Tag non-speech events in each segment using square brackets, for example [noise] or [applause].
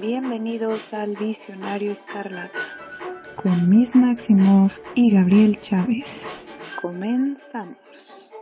Bienvenidos al Visionario Escarlata. Con Miss Maximoff y Gabriel Chávez. Comenzamos.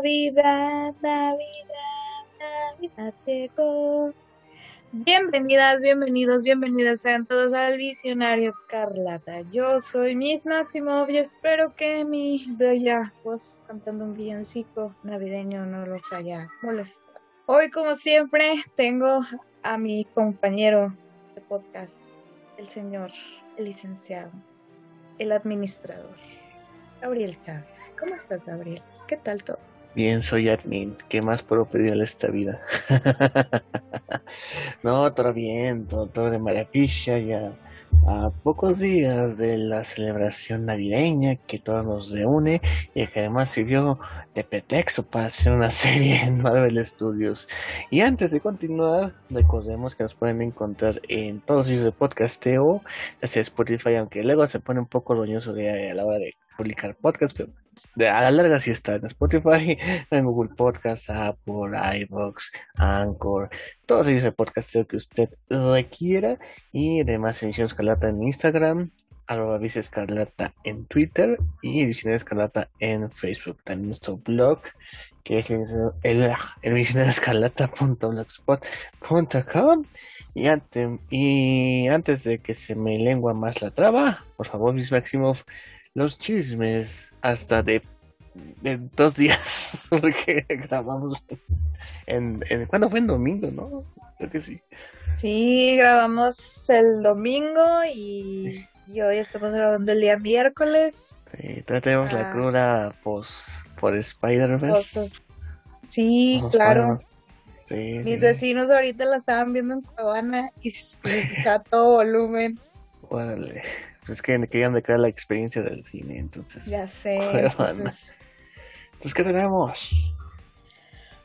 Navidad, Navidad, Navidad llegó. Bienvenidas, bienvenidos, bienvenidas sean todos al Visionario Escarlata. Yo soy Miss Maximov y espero que mi bella voz cantando un villancico navideño no los haya molestado. Hoy, como siempre, tengo a mi compañero de podcast, el señor, el licenciado, el administrador, Gabriel Chávez. ¿Cómo estás, Gabriel? ¿Qué tal todo? Bien, soy admin. ¿Qué más puedo pedirle esta vida? [laughs] no, todo bien, todo, de maravilla ya a pocos días de la celebración navideña que todos nos reúne y que además sirvió de pretexto para hacer una [laughs] serie en Marvel Studios. Y antes de continuar, recordemos que nos pueden encontrar en todos los sitios de podcasteo, sea Spotify, aunque luego se pone un poco roñoso de, a la hora de publicar podcast, pero a la larga sí está en Spotify, [laughs] en Google Podcast, Apple, iVoox, Anchor, todos ellos de podcasteo que usted requiera y demás emisiones Escarlata en Instagram, arroba Vice Escarlata en Twitter y Visionaria Escarlata en Facebook. También nuestro blog que es el, el, el y antes, y antes de que se me lengua más la traba, por favor, Miss Maximov, los chismes hasta de, dos días, [laughs] porque grabamos en, en ¿cuándo fue? En domingo, ¿no? Creo que sí. Sí, grabamos el domingo y, hoy estamos grabando el día miércoles. Sí, tenemos la ah. cruda post, por Spider-Verse. Sí, claro. Mis vecinos ahorita la estaban viendo en Cuevana y se escucha todo volumen. Órale. Es que querían de crear la experiencia del cine, entonces. Ya sé. [laughs] Entonces... ¿qué tenemos?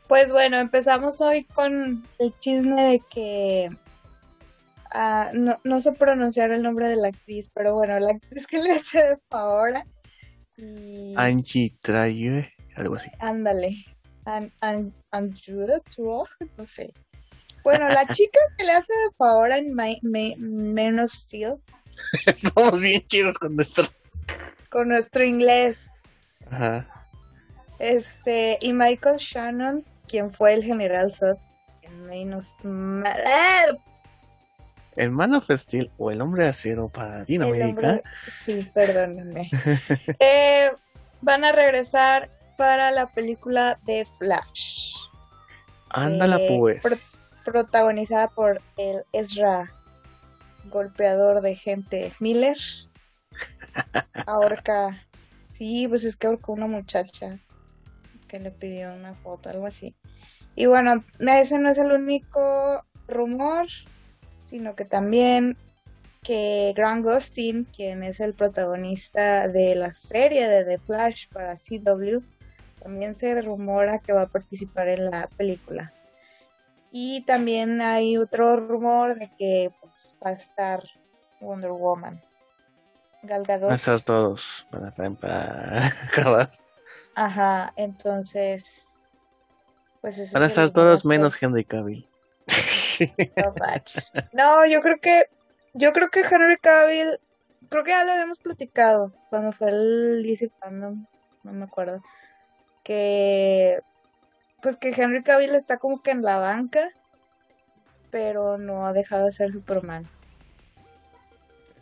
Pues bueno, empezamos hoy con el chisme de que ah, no, no, sé pronunciar el nombre de la actriz, pero bueno, la actriz que le hace de favor. Y... Angie Traye, algo así. Ándale. An, no sé. Bueno, la chica que le hace de favor en of Steel [laughs] Estamos bien chidos con nuestro. Con nuestro inglés. Ajá. Este, y Michael Shannon, quien fue el general Zod en menos. El Man of Steel o el hombre de acero para Latinoamérica. Sí, perdónenme. [laughs] eh, van a regresar para la película de Flash. Ándala, eh, pues. protagonizada por el Ezra golpeador de gente Miller. Ahorca. Sí, pues es que ahorcó una muchacha que le pidió una foto, algo así. Y bueno, ese no es el único rumor, sino que también que Grant Gustin, quien es el protagonista de la serie de The Flash para CW, también se rumora que va a participar en la película. Y también hay otro rumor de que pues, va a estar Wonder Woman. Gal Gadot. Estar todos para, para [laughs] acabar. Ajá, entonces. Pues Van a estar todos menos Henry Cavill. [laughs] No, yo creo que. Yo creo que Henry Cavill. Creo que ya lo habíamos platicado cuando fue el DC Fandom. No me acuerdo. Que pues que Henry Cavill está como que en la banca, pero no ha dejado de ser Superman.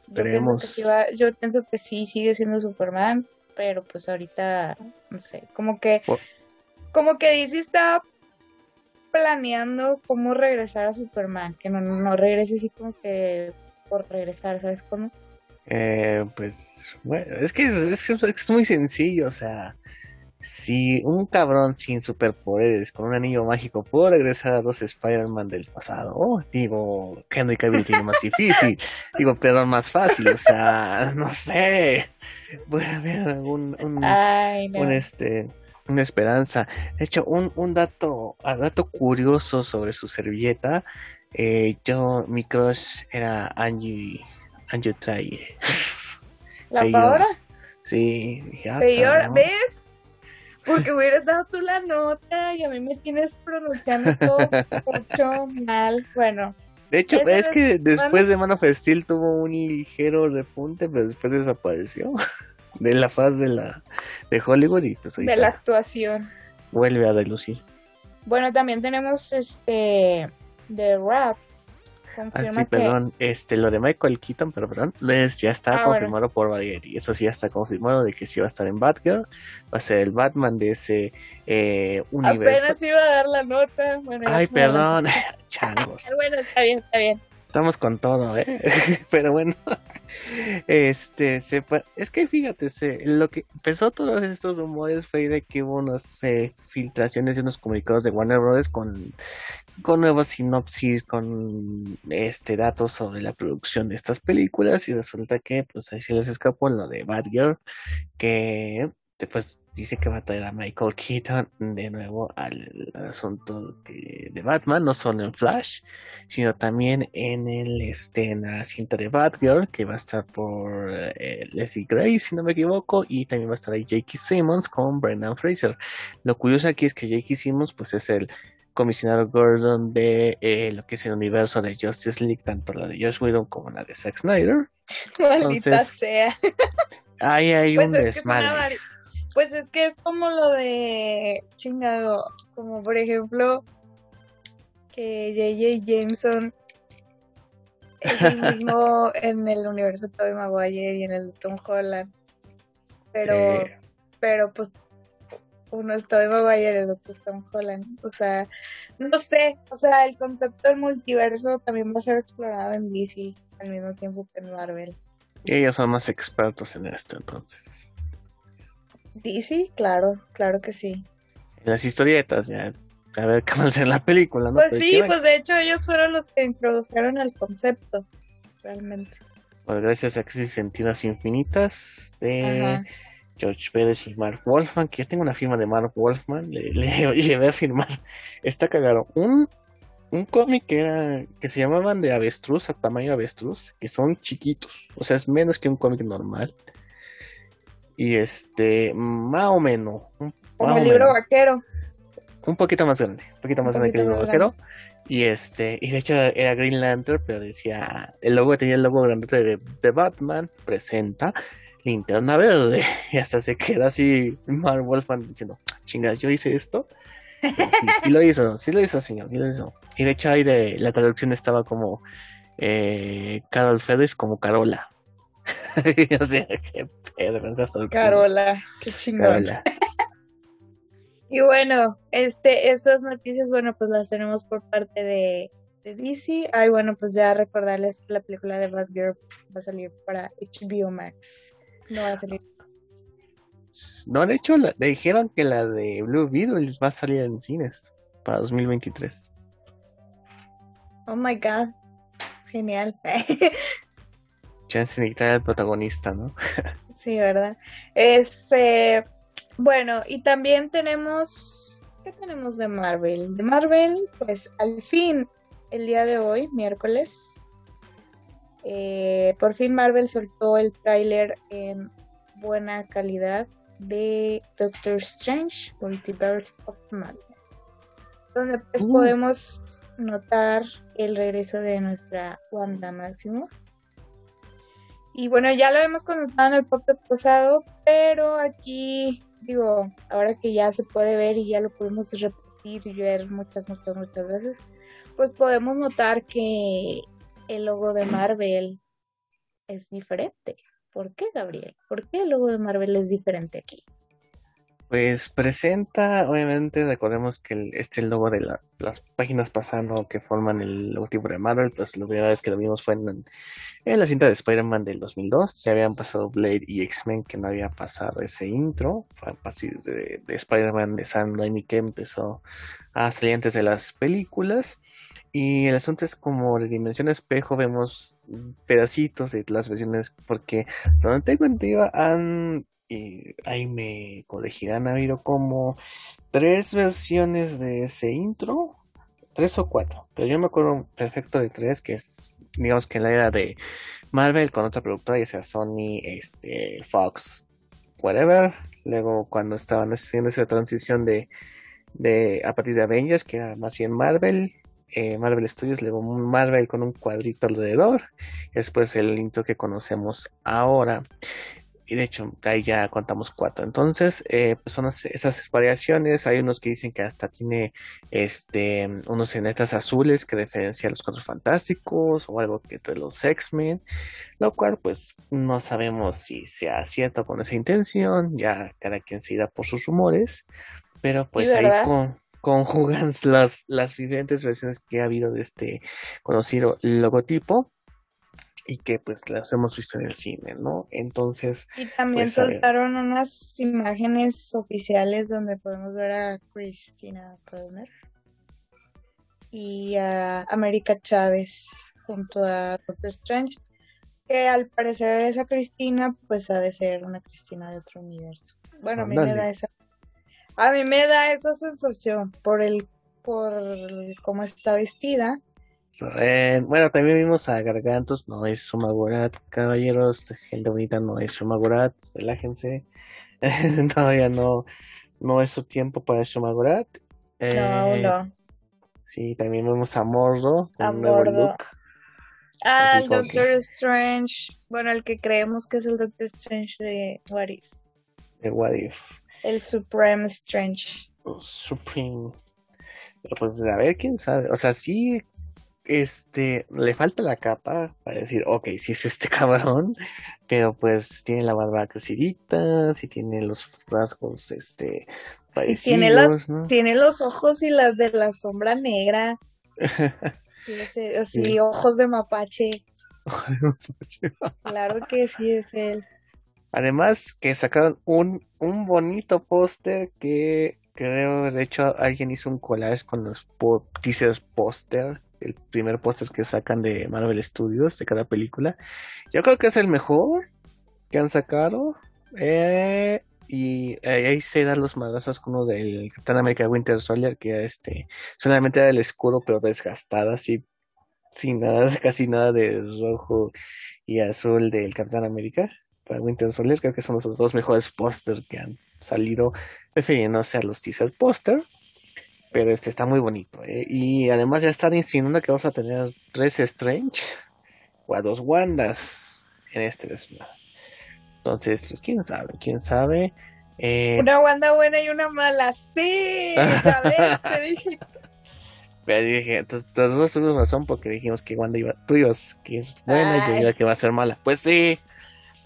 Yo pienso, que sí yo pienso que sí sigue siendo Superman, pero pues ahorita, no sé, como que, como que DC está planeando cómo regresar a Superman, que no, no regrese así como que por regresar, ¿sabes cómo? Eh, pues, bueno, es que es, es muy sencillo, o sea, si un cabrón sin superpoderes, con un anillo mágico, pudo regresar a dos Spider-Man del pasado, oh, digo, Henry Cavill tiene más difícil, [laughs] digo, pero más fácil, o sea, no sé, voy a ver un, un, Ay, no. un este, una esperanza. De hecho, un, un dato, un dato curioso sobre su servilleta, eh, yo, mi crush era Angie, Angie Traye. ¿La. Fadora? Sí, dije, ah. ¿ves? Porque hubieras dado tú la nota y a mí me tienes pronunciando todo mucho mal. Bueno, De hecho, es que es- después de Man of Steel tuvo un ligero repunte, pero después desapareció [laughs] de la faz de la de Hollywood y pues de la actuación. vuelve a relucir. Bueno, también tenemos este de rap. Ah, Confirma sí, que perdón, este, lo de Michael Keaton, pero perdón, es- ya está Ah, confirmado por Variety. Eso sí, ya está confirmado de que sí va a estar en Batgirl, va a ser el Batman de ese eh, universo. apenas iba a dar la nota. Bueno, Ay, perdón, [laughs] changos. Bueno, está bien, está bien. Estamos con todo, ¿eh? [laughs] Pero bueno, este, se, es que fíjate, lo que empezó todos estos rumores fue de que hubo unas filtraciones de unos comunicados de Warner Bros. con, con nuevas sinopsis, con este datos sobre la producción de estas películas y resulta que pues ahí se les escapó lo de Batgirl, que después dice que va a traer a Michael Keaton de nuevo al, al asunto de Batman, no solo en Flash, sino también en el este en la cinta de Batgirl que va a estar por eh, Leslie Gray si no me equivoco y también va a estar ahí J.K. Simmons con Brendan Fraser lo curioso aquí es que J.K. Simmons pues es el comisionado Gordon de eh, lo que es el universo de Justice League tanto la de Josh Whedon como la de Zack Snyder [laughs] Maldita Entonces, sea. ahí hay Pues un desmadre Pues es que es como lo de chingado, como por ejemplo que J.J. Jameson es el [laughs] mismo en el universo de Tobey Maguire y en el de Tom Holland. Pero, Eh, pero pues uno es Tobey Maguire y el otro es Tom Holland. O sea, no sé, o sea, el concepto del multiverso también va a ser explorado en DC al mismo tiempo que en Marvel. ellos son más expertos en esto entonces DC, claro, claro que sí. las historietas ya a ver qué va a ser la película ¿no? Pues Pero sí, pues de hecho ellos fueron los que introdujeron el concepto, realmente. pues, gracias a Crisis en Tierras Infinitas de Ajá. George Pérez y Mark Wolfman, que yo tengo una firma de Mark Wolfman, le, le [laughs] llevé a firmar. Está cagado. Un, un cómic que era, que se llamaban de avestruz, a tamaño avestruz, que son chiquitos, o sea, es menos que un cómic normal. Y este, más o menos, un, Como el libro menos, vaquero. un poquito más grande, un poquito Un más grande que el libro vaquero. Y este, y de hecho era Green Lantern, pero decía, el logo tenía el logo grande de, de Batman, presenta linterna verde. [laughs] Y hasta se queda así Mark Wolfman diciendo, chinga, yo hice esto. Sí lo hizo, sí lo hizo, señor, sí lo hizo. Y de hecho ahí de la traducción estaba como eh, Carol Fedes como Carola. [laughs] o sea, qué pedo. Carola, qué chingón. Carola. [laughs] Y bueno, este, estas noticias, bueno, pues las tenemos por parte de, de DC. Ay, bueno, pues ya recordarles que la película de Batgirl va a salir para HBO Max. No va a salir. No, de hecho, la- le dijeron que la de Blue Beetle va a salir en cines para 2023. Oh my god. Genial. [laughs] Chance necesita el protagonista, ¿no? [laughs] Sí, ¿verdad? Este, bueno, y también tenemos, ¿qué tenemos de Marvel? De Marvel, pues al fin, el día de hoy, miércoles, eh, por fin Marvel soltó el tráiler en buena calidad de Doctor Strange, Multiverse of Madness, donde pues Uh. podemos notar el regreso de nuestra Wanda Maximoff. Y bueno, ya lo hemos comentado en el podcast pasado, pero aquí, digo, ahora que ya se puede ver y ya lo podemos repetir y ver muchas, muchas, muchas veces, pues podemos notar que el logo de Marvel es diferente. ¿Por qué, Gabriel? ¿Por qué el logo de Marvel es diferente aquí? Pues presenta, obviamente, recordemos que este el logo de la, las páginas pasando que forman el logotipo de Marvel, pues la primera vez que lo vimos fue en, en la cinta de Spider-Man del 2002. Se habían pasado Blade y X-Men, que no había pasado ese intro. Fue a partir de, de Spider-Man de Sam Raimi que empezó a salir antes de las películas. Y el asunto es como de dimensión espejo, vemos pedacitos de las versiones, porque donde tengo entendido han y ahí me corregirán, ha habido como tres versiones de ese intro, tres o cuatro, pero yo me acuerdo perfecto de tres, que es, digamos que en la era de Marvel con otra productora, ya sea Sony, este, Fox, whatever, luego cuando estaban haciendo esa transición de, de a partir de Avengers, que era más bien Marvel, eh, Marvel Studios, luego Marvel con un cuadrito alrededor, después el intro que conocemos ahora y de hecho ahí ya contamos cuatro. Entonces, eh, pues son esas variaciones. Hay unos que dicen que hasta tiene este unos cenetas azules que referencia a los cuatro fantásticos o algo que de los X-Men, lo cual pues no sabemos si sea cierto con esa intención, ya cada quien se irá por sus rumores, pero pues ahí con, conjugan [laughs] las, las diferentes versiones que ha habido de este conocido logotipo y que pues las hemos visto en el cine, ¿no? Entonces... Y también pues, soltaron unas imágenes oficiales donde podemos ver a Christina Palmer y a América Chávez junto a Doctor Strange, que al parecer esa Cristina pues ha de ser una Cristina de otro universo. Bueno, a mí me da esa... A mí me da esa sensación por el por cómo está vestida eh, bueno, también vimos a Gargantos, no es Sumagorat, caballeros, gente bonita, no es Sumagorat, relájense. [laughs] Todavía no, no es su tiempo para Sumagorat. Eh, no, no. Sí, también vemos a Mordo con un nuevo look. Ah, el Doctor Strange. Bueno, el que creemos que es el Doctor Strange de What If. De What If. El Supreme Strange. Supreme. Pero pues a ver, quién sabe. O sea, sí este, le falta la capa para decir, ok, si es este [laughs] cabrón, pero pues tiene la barba crecidita, si tiene los rasgos, este, parecidos, tiene, las, tiene los ojos y las de la sombra negra, [laughs] así, ojos de mapache. claro que sí es él. Además que sacaron un, un bonito póster que creo, de hecho, alguien hizo un collage con los teasers póster el primer póster que sacan de Marvel Studios de cada película. Yo creo que es el mejor que han sacado. Eh, y ahí se dan los madrazos con uno del Capitán América Winter Soldier, que este solamente era el escudo, pero desgastado, así, sin nada, [laughs] casi nada de rojo y azul del Capitán América para Winter Soldier. Creo que son los dos mejores pósters que han salido, refiriéndose a los teaser póster pero este está muy bonito. ¿eh? Y además ya están insinuando que vamos a tener tres Strange o a dos Wandas en este desmadre. Entonces, pues quién sabe, quién sabe. Eh... Una Wanda buena y una mala, sí, ya ves, te [laughs] dije. Pero dije, entonces tuvimos razón porque dijimos que Wanda iba, tú ibas que es buena y yo digo que va a ser mala. Pues sí,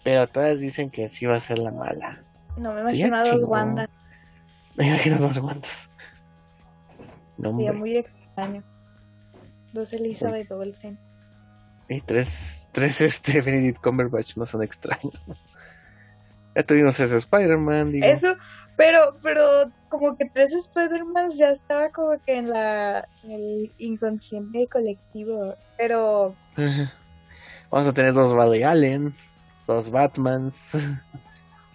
pero todas dicen que sí va a ser la mala. No me imagino a dos Wanda. Me imagino a dos Wandas. Sería muy extraño. Dos Elizabeth Olsen. Y tres, tres este [laughs] Benedict Cumberbatch no son extraños. ya tuvimos ese Spider-Man. Eso, pero, pero como que tres Spider-Man ya estaba como que en la en el inconsciente colectivo. Pero vamos a tener dos Valley Allen, dos Batmans.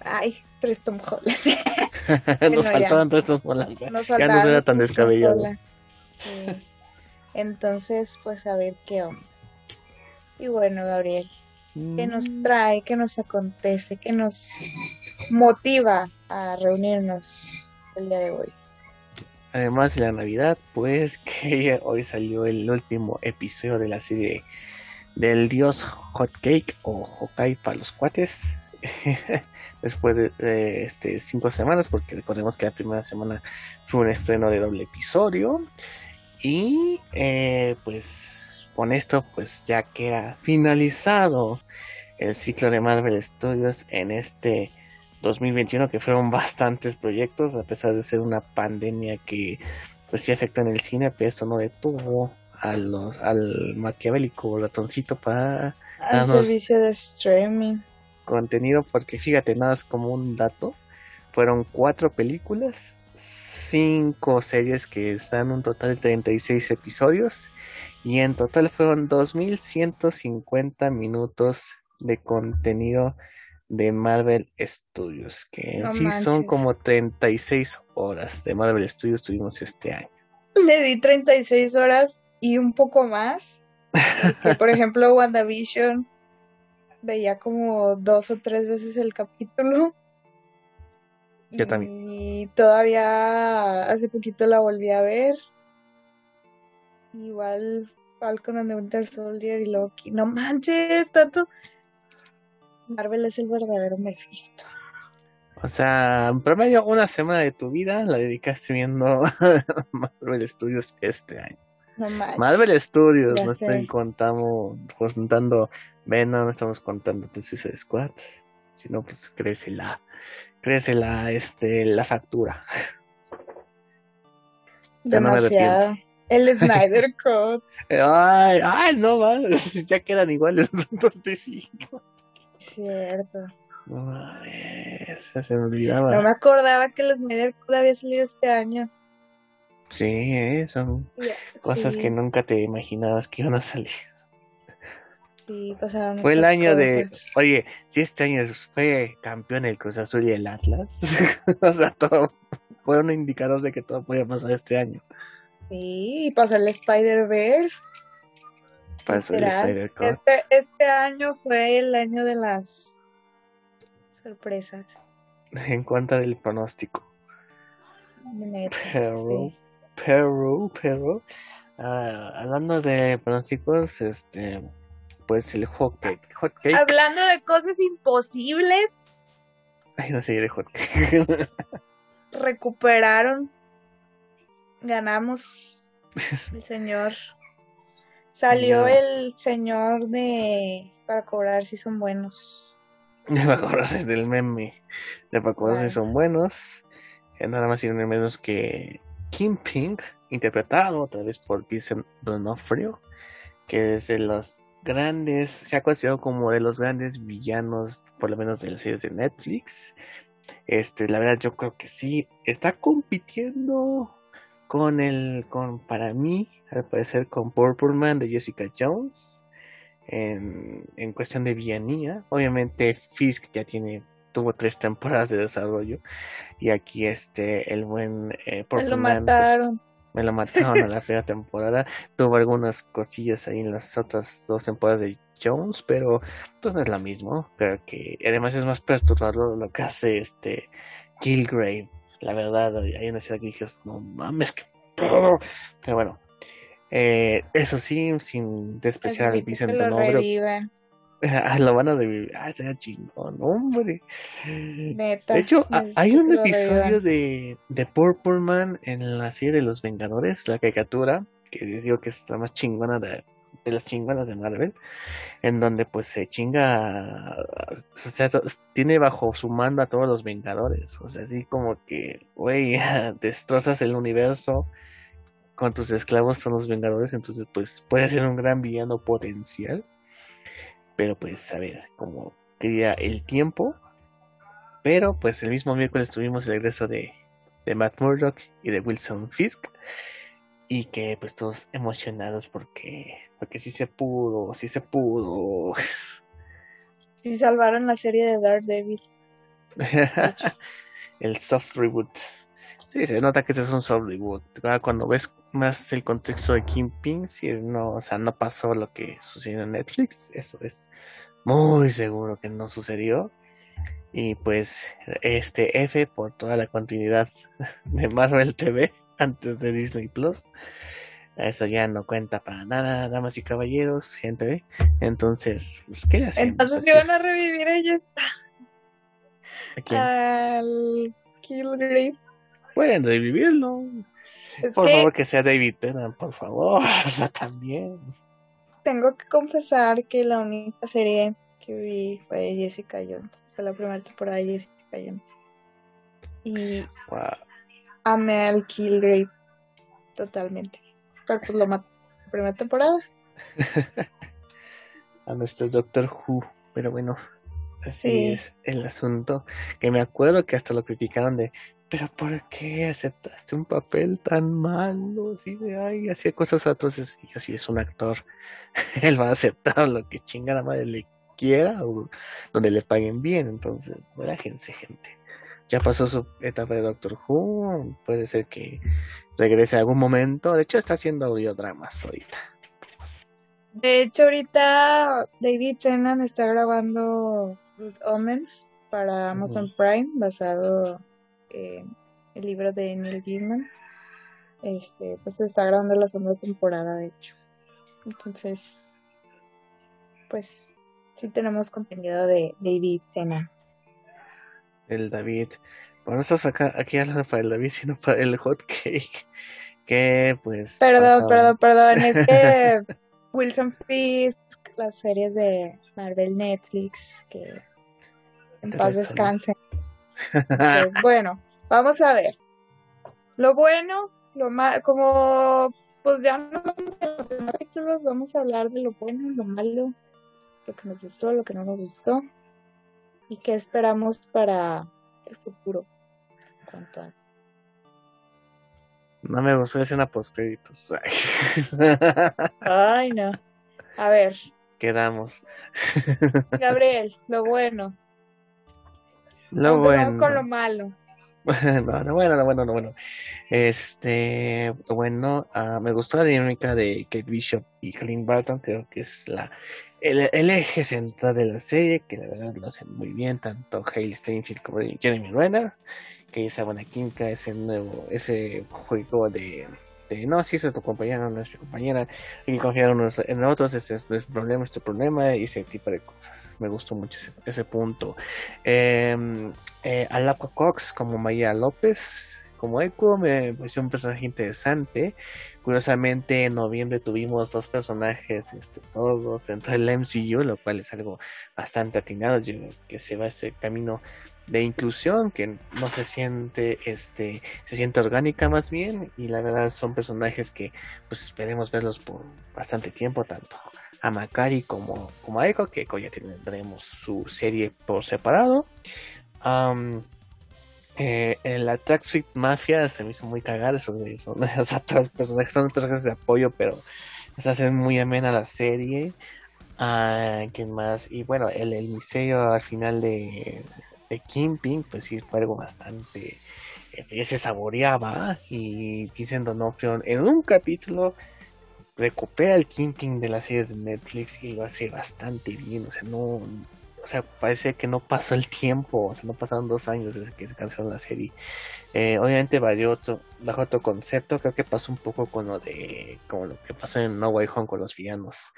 Ay, tres Tom Holland. [laughs] Nos faltaban tres Tom Holland. ya no era tan descabellado. Entonces, pues a ver qué onda. Y bueno, Gabriel, ¿qué nos mm. trae? ¿Qué nos acontece? ¿Qué nos motiva a reunirnos el día de hoy? Además de la Navidad, pues [laughs] que hoy salió el último episodio de la serie del dios Hot Cake o Hokai para los cuates. [laughs] después de este, cinco semanas, porque recordemos que la primera semana fue un estreno de doble episodio. Y eh, pues con esto pues ya queda finalizado el ciclo de Marvel Studios en este 2021, que fueron bastantes proyectos, a pesar de ser una pandemia que pues sí afectó en el cine, pero eso no detuvo a los, al maquiavélico ratoncito para Al servicio de streaming. Contenido, porque fíjate, nada es como un dato, fueron cuatro películas, cinco series que están un total de 36 episodios, y en total fueron 2.150 minutos de contenido de Marvel Studios, que en No sí son como 36 horas de Marvel Studios tuvimos este año. Le di 36 horas y un poco más. Que, [laughs] por ejemplo, WandaVision veía como dos o tres veces el capítulo. [laughs] Yo también. Y todavía hace poquito la volví a ver. Igual Falcon and the Winter Soldier y Loki. No manches, tanto. Marvel es el verdadero Mephisto. O sea, en promedio una semana de tu vida la dedicaste viendo [laughs] Marvel Studios este año. No. Marvel Studios, ya no sé. estoy contando, contando Venom, no estamos contando The Suicide Squad, sino pues crece la, crece la, este, la factura. [laughs] No Demasiado. El [laughs] Snyder Cut. Ay, ay, no más, [laughs] ya quedan iguales, sí. Cierto. No mames, ya se me olvidaba. No me acordaba que el Snyder Cut había salido este año. Sí, eh, son cosas sí, que nunca te imaginabas que iban a salir. Sí, pasaron Fue el año de, oye, si este año fue campeón el Cruz Azul y el Atlas, [laughs] o sea, todo fue un indicador de que todo podía pasar este año. Sí, y pasó el Spider-Verse. Pasó el Cut. Este, este año fue el año de las sorpresas. En cuanto al pronóstico. Neta, Pero, sí. Pero, pero, ah, hablando de pronósticos, este, pues el hot cake, hot cake, Hablando de cosas imposibles, ay, no sé de hot cake. [laughs] recuperaron, ganamos [laughs] el señor. Salió el señor de para cobrar si son buenos. Me acuerdo del meme de Paco Claro. si son buenos. Nada más y nada menos que Kingpin, interpretado otra vez por Vincent D'Onofrio, que es de los grandes, se ha considerado como de los grandes villanos, por lo menos de las series de Netflix. Este, la verdad, yo creo que sí, está compitiendo con el, con, para mí, al parecer, con Purple Man de Jessica Jones en, en cuestión de villanía. Obviamente Fisk ya tiene tuvo tres temporadas de desarrollo y aquí este el buen eh, Me Purple lo pues, mataron. me lo mataron a la [laughs] primera temporada. Tuvo algunas cosillas ahí en las otras dos temporadas de Jones, pero pues no es lo mismo. Creo que además es más perturbador lo que hace este Killgrave. La verdad, hay una escena que dije, no mames, que pero bueno. Eh, eso sí, sin despreciar al Vicente revivan. Ah, [laughs] lo van a revivir. Ah, será chingón, hombre. Neta. De hecho, hay un episodio de, de Purple Man en la serie de los Vengadores, la caricatura, que digo que es la más chingona de, de las chingonas de Marvel, en donde pues se chinga, o sea, tiene bajo su mando a todos los Vengadores, o sea, así como que, güey, [laughs] destrozas el universo con tus esclavos son los Vengadores, entonces pues puede ser un gran villano potencial, pero pues a ver, como quería el tiempo, pero pues el mismo miércoles tuvimos el regreso de, de Matt Murdock y de Wilson Fisk. Y que pues todos emocionados porque, porque sí se pudo, sí se pudo. Sí salvaron la serie de Daredevil. [laughs] el soft reboot. Sí, se nota que ese es un soft reboot. Ahora, Cuando ves más el contexto de Kingpin, sí, no, o sea, no pasó lo que sucedió en Netflix. Eso es muy seguro que no sucedió. Y pues, este F por toda la continuidad [laughs] de Marvel TV antes de Disney Plus. Eso ya no cuenta para nada, damas y caballeros, gente. Entonces, pues, ¿qué hacemos? Entonces iban es. a revivir ellos ¿A quién? al Killgrave. Pueden revivirlo. Es Por que favor, que sea David Tennant, por favor. [laughs] O sea, también. tengo que confesar que la única serie que vi fue Jessica Jones. Fue la primera temporada de Jessica Jones. Y Wow. amé al Killgrave totalmente. Pero pues lo maté la primera temporada. [laughs] A nuestro Doctor Who. Pero bueno, así Sí. es el asunto. Que me acuerdo que hasta lo criticaron de, pero ¿por qué aceptaste un papel tan malo? Así de, ay, hacía cosas atroces. Y yo, si es un actor, [laughs] él va a aceptar lo que chinga la madre le quiera o donde le paguen bien. Entonces, relájense, gente. Ya pasó su etapa de Doctor Who. Puede ser que regrese algún momento. De hecho, está haciendo audiodramas ahorita. De hecho, ahorita David Tennant está grabando Good Omens para Amazon Prime, basado en el libro de Neil Gaiman. Este, pues se está grabando la segunda temporada, de hecho. Entonces, pues sí tenemos contenido de David Tennant. el David. Bueno, no estás acá, aquí hablando para el David, sino para el hot cake. Que pues. Perdón, pasaba- perdón, perdón. Es que [laughs] Wilson Fisk, las series de Marvel Netflix, que en paz descansen. Pues [laughs] bueno, vamos a ver. Lo bueno, lo malo, como pues ya no vamos a los demás capítulos, vamos a hablar de lo bueno, lo malo, lo que nos gustó, lo que no nos gustó y qué esperamos para el futuro. No me gustó la escena post créditos. [laughs] Ay, no. A ver, Quedamos. Gabriel, lo bueno. Lo Empezamos bueno. con lo malo. no, [laughs] no, bueno, no, bueno, no, bueno. Este, bueno, ah, me gustó la dinámica de Kate Bishop y Clint Barton, creo que es la el, el eje central de la serie, que la verdad lo hacen muy bien, tanto Hale Steinfeld como Jeremy Renner, que esa buena química, ese nuevo, ese juego de, de no, si es tu compañera, no es mi compañera, hay que confiar unos en otros, este es el problema, este problema, y ese tipo de cosas. Me gustó mucho ese, punto. Eh, eh, Alapa Cox como Maya López como Echo me pareció un personaje interesante. Curiosamente, en noviembre tuvimos dos personajes este, sordos dentro del MCU, lo cual es algo bastante atinado, que se va ese camino de inclusión que no se siente este se siente orgánica más bien y la verdad son personajes que pues esperemos verlos por bastante tiempo tanto a Macari como, como a Echo, que Echo ya tendremos su serie por separado. Eh, en la Track Suite Mafia se me hizo muy cagar eso de eso. [laughs] O sea, todos los personajes son personajes de apoyo, pero se hace muy amena la serie. Ah, ¿Quién más? Y bueno, el, el misterio al final de, de Kingpin, pues sí, fue algo bastante eh, que se saboreaba. Y Vincent D'Onofrio en un capítulo recupera el Kingpin de las series de Netflix y lo hace bastante bien. O sea, no. O sea, parece que no pasó el tiempo, o sea, no pasaron dos años desde que se canceló la serie. Eh, obviamente varió otro, bajo otro concepto, creo que pasó un poco con lo de, como lo que pasó en No Way Home con los villanos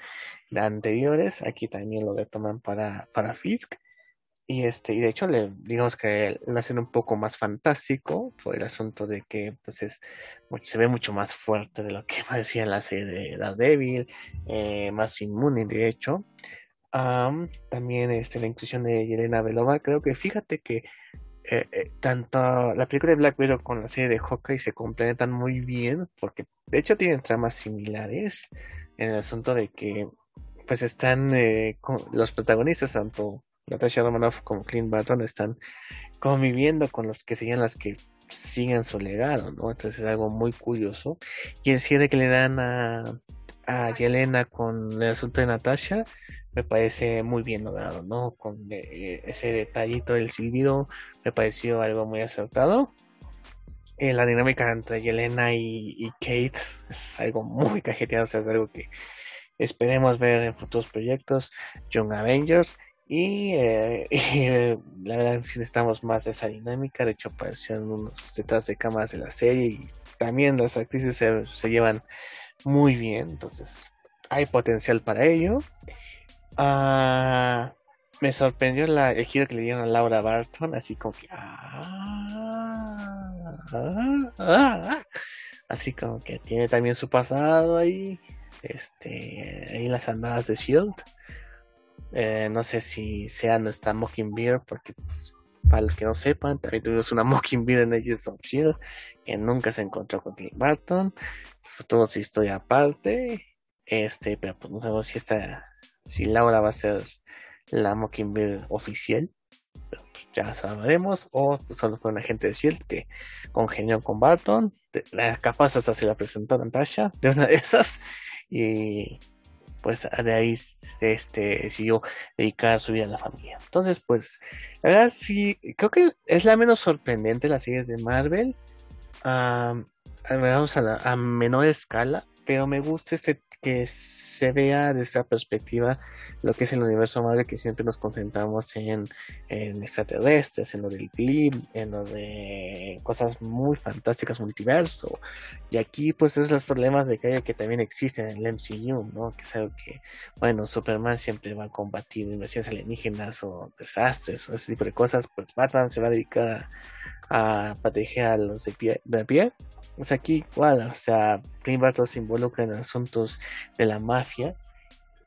anteriores, aquí también lo retoman para, para Fisk. Y este, y de hecho le, digamos que lo hacen un poco más fantástico por el asunto de que pues es mucho- se ve mucho más fuerte de lo que [laughs] parecía la serie de Daredevil, eh, más inmune de hecho. Am, también este, la inclusión de Yelena Belova, creo que fíjate que eh, eh, tanto la película de Black Widow con la serie de Hawkeye se complementan muy bien porque de hecho tienen tramas similares en el asunto de que pues están eh, los protagonistas tanto Natasha Romanoff como Clint Barton están conviviendo con los que serían las que siguen su legado, ¿no? Entonces es algo muy curioso. Y el cierre que le dan a, a Yelena con el asunto de Natasha me parece muy bien logrado, ¿no? Con eh, ese detallito del silbido me pareció algo muy acertado. Eh, la dinámica entre Yelena y, Kate es algo muy cajeteado, o sea, es algo que esperemos ver en futuros proyectos, Young Avengers. Y, eh, [laughs] eh, la verdad sí necesitamos más de esa dinámica. De hecho, aparecieron unos detrás de cámaras de la serie y también las actrices se llevan muy bien. Entonces, hay potencial para ello. Ah, me sorprendió el giro que le dieron a Laura Barton, así como que. ah, ah, ah, así como que tiene también su pasado ahí. Este, ahí las andadas de Shield. Eh, no sé si sea nuestra Mockingbird, porque para los que no sepan, también tuvimos una Mockingbird en Agents of Shield que nunca se encontró con Clint Barton. Tuvo su historia aparte. Este, pero pues no sabemos si esta, si Laura va a ser la Mockingbird oficial. Pues ya sabremos. O solo fue un agente de Shield que congenió con Barton. Capaz hasta se la presentó a Natasha de una de esas. Y pues de ahí este decidió dedicar su vida a la familia. Entonces, pues, la sí, creo que es la menos sorprendente las series de Marvel. a, a menor escala, pero me gusta este que se vea desde esta perspectiva lo que es el universo Marvel, que siempre nos concentramos en, en extraterrestres, en lo del clip, en lo de cosas muy fantásticas, multiverso. Y aquí, pues, esos los problemas de que, que también existen en el MCU, ¿no? Que es algo que, bueno, Superman siempre va a combatir invasiones alienígenas o desastres o ese tipo de cosas, pues Batman se va a dedicar a, proteger a los de pie, de pie pues aquí igual, o sea, Clint se involucra en asuntos de la mafia.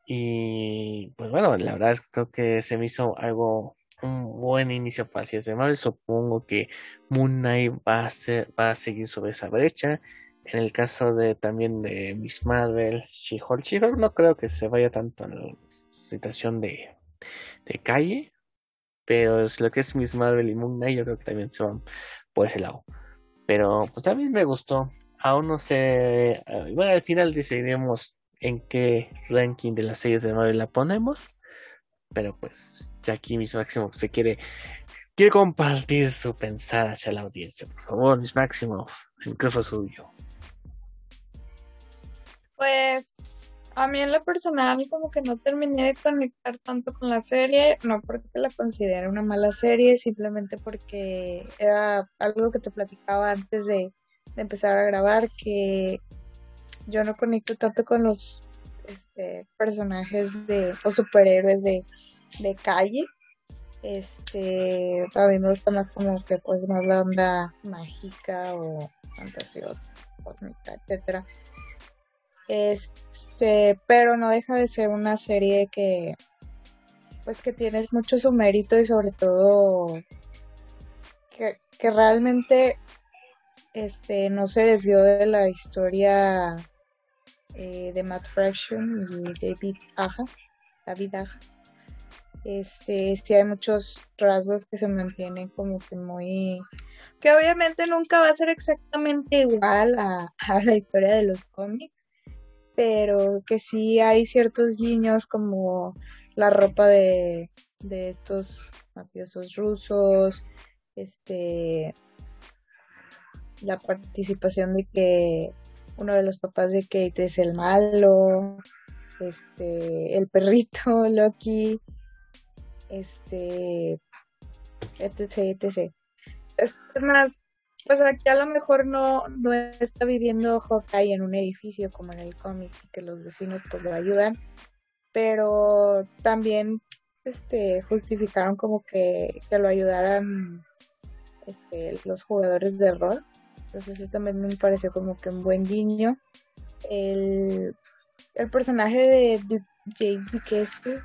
Y pues bueno, la verdad creo que se me hizo algo, un buen inicio para si de Marvel. Supongo que Moon Knight va a, ser, va a seguir sobre esa brecha. En el caso de también de Miss Marvel, She-Hulk, She-Hulk no creo que se vaya tanto a la situación de, de calle, pero es lo que es Miss Marvel y Moon Knight, yo creo que también se van por ese lado. Pero pues también me gustó. Aún no sé. Eh, bueno, al final decidiremos en qué ranking de las series de Marvel la ponemos. Pero pues, ya aquí Miss Máximo se quiere, quiere compartir su pensar hacia la audiencia. Por favor, Miss Máximo, el fue suyo. Pues a mí en lo personal como que no terminé de conectar tanto con la serie, no porque la considere una mala serie, simplemente porque era algo que te platicaba antes de, empezar a grabar, que yo no conecto tanto con los este, personajes de, o superhéroes de, de calle. Este, a mí me gusta más como que pues más la onda mágica o fantasiosa, cósmica, etcétera. Este, pero no deja de ser una serie que pues que tienes mucho su mérito y sobre todo que, realmente este no se desvió de la historia eh, de Matt Fraction y David Aja, David Aja. Este, hay muchos rasgos que se mantienen como que muy que obviamente nunca va a ser exactamente igual a la historia de los cómics, pero que sí hay ciertos guiños como la ropa de, de estos mafiosos rusos, este la participación de que uno de los papás de Kate es el malo, este, el perrito [laughs] Loki, este, etc, etc. Es, es más, pues aquí a lo mejor no, no está viviendo Hawkeye en un edificio como en el cómic, que los vecinos pues lo ayudan, pero también este justificaron como que, que lo ayudaran este, los jugadores de rol. Entonces eso también me pareció como que un buen guiño. El, el personaje de, de Jake Duquesne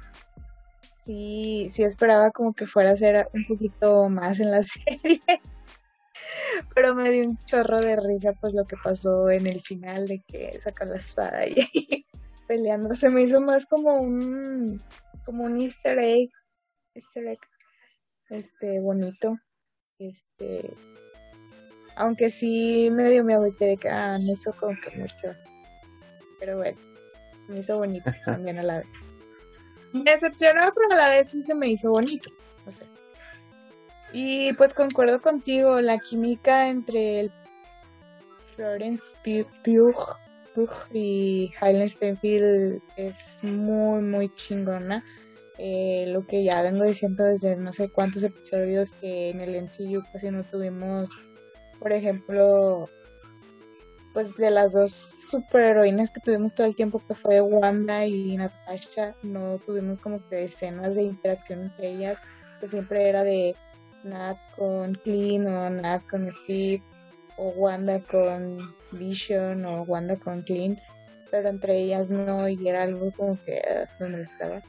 sí, sí esperaba como que fuera a ser un poquito más en la [laughs] serie. Pero me dio un chorro de risa pues lo que pasó en el final de que sacan la espada y [laughs] peleando. Se me hizo más como un como un easter egg, easter egg este bonito. Este aunque sí medio me agüité de que ah, no hizo como que mucho. Pero bueno, me hizo bonito [laughs] también a la vez. Me decepcionó, pero a la vez sí se me hizo bonito. No sé. Y pues concuerdo contigo, la química entre el Florence Pugh, y Highland Steinfeld es muy, muy chingona. Eh, lo que ya vengo diciendo desde no sé cuántos episodios que en el MCU casi no tuvimos, por ejemplo, pues de las dos superheroínas que tuvimos todo el tiempo que fue Wanda y Natasha, no tuvimos como que escenas de interacción entre ellas, que siempre era de Nat con Clean o Nat con Steve o Wanda con Vision o Wanda con Clint, pero entre ellas no y era algo como que uh, me molestaba.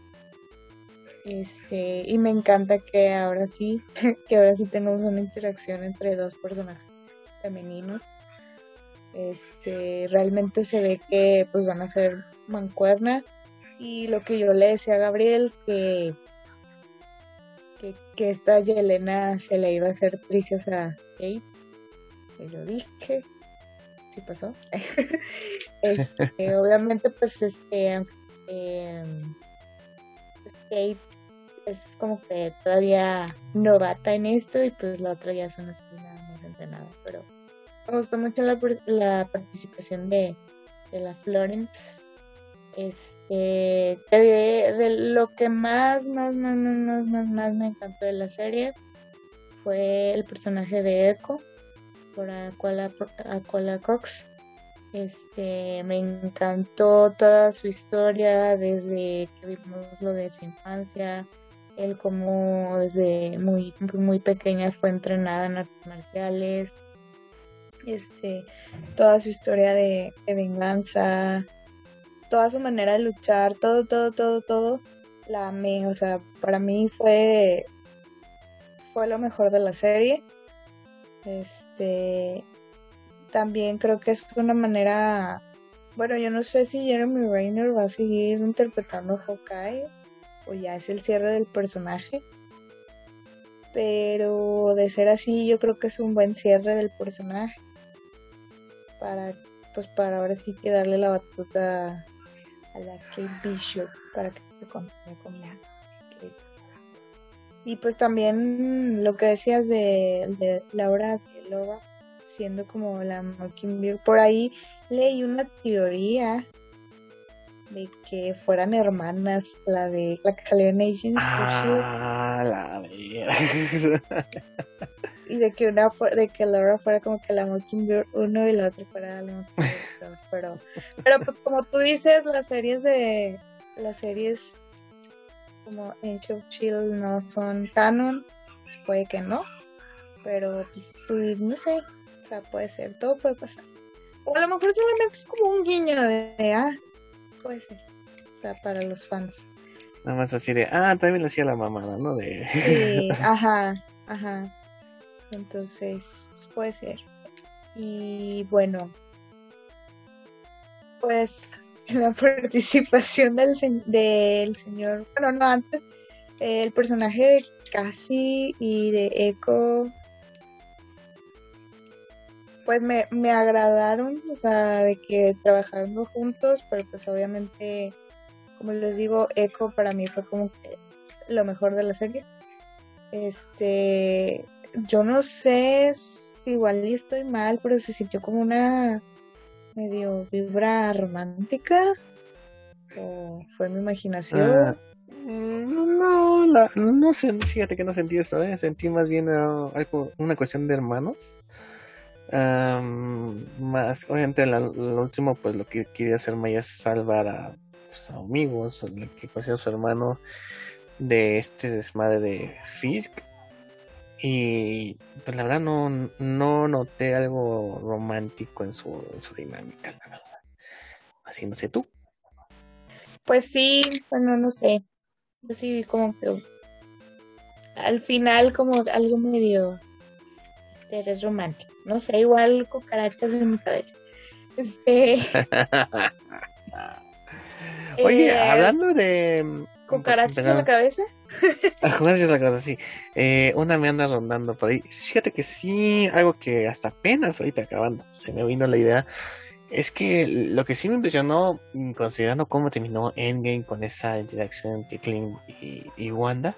Este, y me encanta que ahora sí, [laughs] que ahora sí tenemos una interacción entre dos personajes femeninos. Este, realmente se ve que pues van a ser mancuerna. Y lo que yo le decía a Gabriel, que, que, esta Yelena se le iba a hacer trizas a Kate. Que yo dije, sí pasó. [laughs] este, [laughs] obviamente, pues este eh, Kate es como que todavía novata en esto y pues la otra ya es una asesina más entrenada. Pero me gustó mucho la, la participación de, de la Florence. Este, de, lo que más, más, más, más, más, más, más me encantó de la serie fue el personaje de Echo por Aquala, Aquala Cox. Este, me encantó toda su historia desde que vimos lo de su infancia, él como desde muy muy pequeña fue entrenada en artes marciales, este, toda su historia de venganza, toda su manera de luchar, todo, todo, todo, todo, la amé, o sea, para mí fue fue lo mejor de la serie. Este, también creo que es una manera, bueno, yo no sé si Jeremy Rayner va a seguir interpretando a Hawkeye o ya es el cierre del personaje. Pero de ser así, yo creo que es un buen cierre del personaje. Para, pues para ahora sí que darle la batuta a la Kate Bishop para que se continúe con la Y pues también lo que decías de, de Laura Laura siendo como la Mockingbird. Por ahí leí una teoría de que fueran hermanas, la de la que salió en Ah, la [laughs] Y de que una de que Laura fuera como que la Mockingbird uno y la otra fuera la Mockingbird dos, pero pero pues como tú dices, las series de las series como of Shield no son canon, puede que no, pero pues no sé, o sea, puede ser, todo puede pasar. O a lo mejor solamente es como un guiño de, ah, puede ser. O sea, para los fans. Nada más así de, ah, también lo hacía la mamada, ¿no? De... Sí, ajá, ajá. Entonces, puede ser. Y bueno, pues [laughs] la participación del, del señor, bueno, no, antes, el personaje de Cassie y de Echo pues me, me agradaron, o sea, de que trabajando juntos, pero pues obviamente, como les digo, Echo para mí fue como que lo mejor de la serie. Este, yo no sé si igual estoy mal, pero se sintió como una medio vibra romántica. ¿O fue mi imaginación? Ah, no, no, no, fíjate que no sentí eso, ¿eh? sentí más bien uh, algo, una cuestión de hermanos más, obviamente, lo último, pues lo que quería hacer Maya es salvar a sus amigos, lo que conocía a su hermano de este desmadre de Fisk. Y pues la verdad no, no noté algo romántico en su, en su dinámica, la verdad. Así no sé tú. Pues sí, bueno, no sé. Yo sí como que al final como algo medio eres romántico. No sé, igual cucarachas en mi cabeza. Este. [laughs] Oye, eh, hablando de. Mm, ¿Cucarachas en la cabeza? [laughs] Cucarachas en la cabeza, sí. Eh, una me anda rondando por ahí. Fíjate que sí, algo que hasta apenas ahorita acabando se me vino la idea. Es que lo que sí me impresionó, considerando cómo terminó Endgame con esa interacción entre Clint y, y Wanda,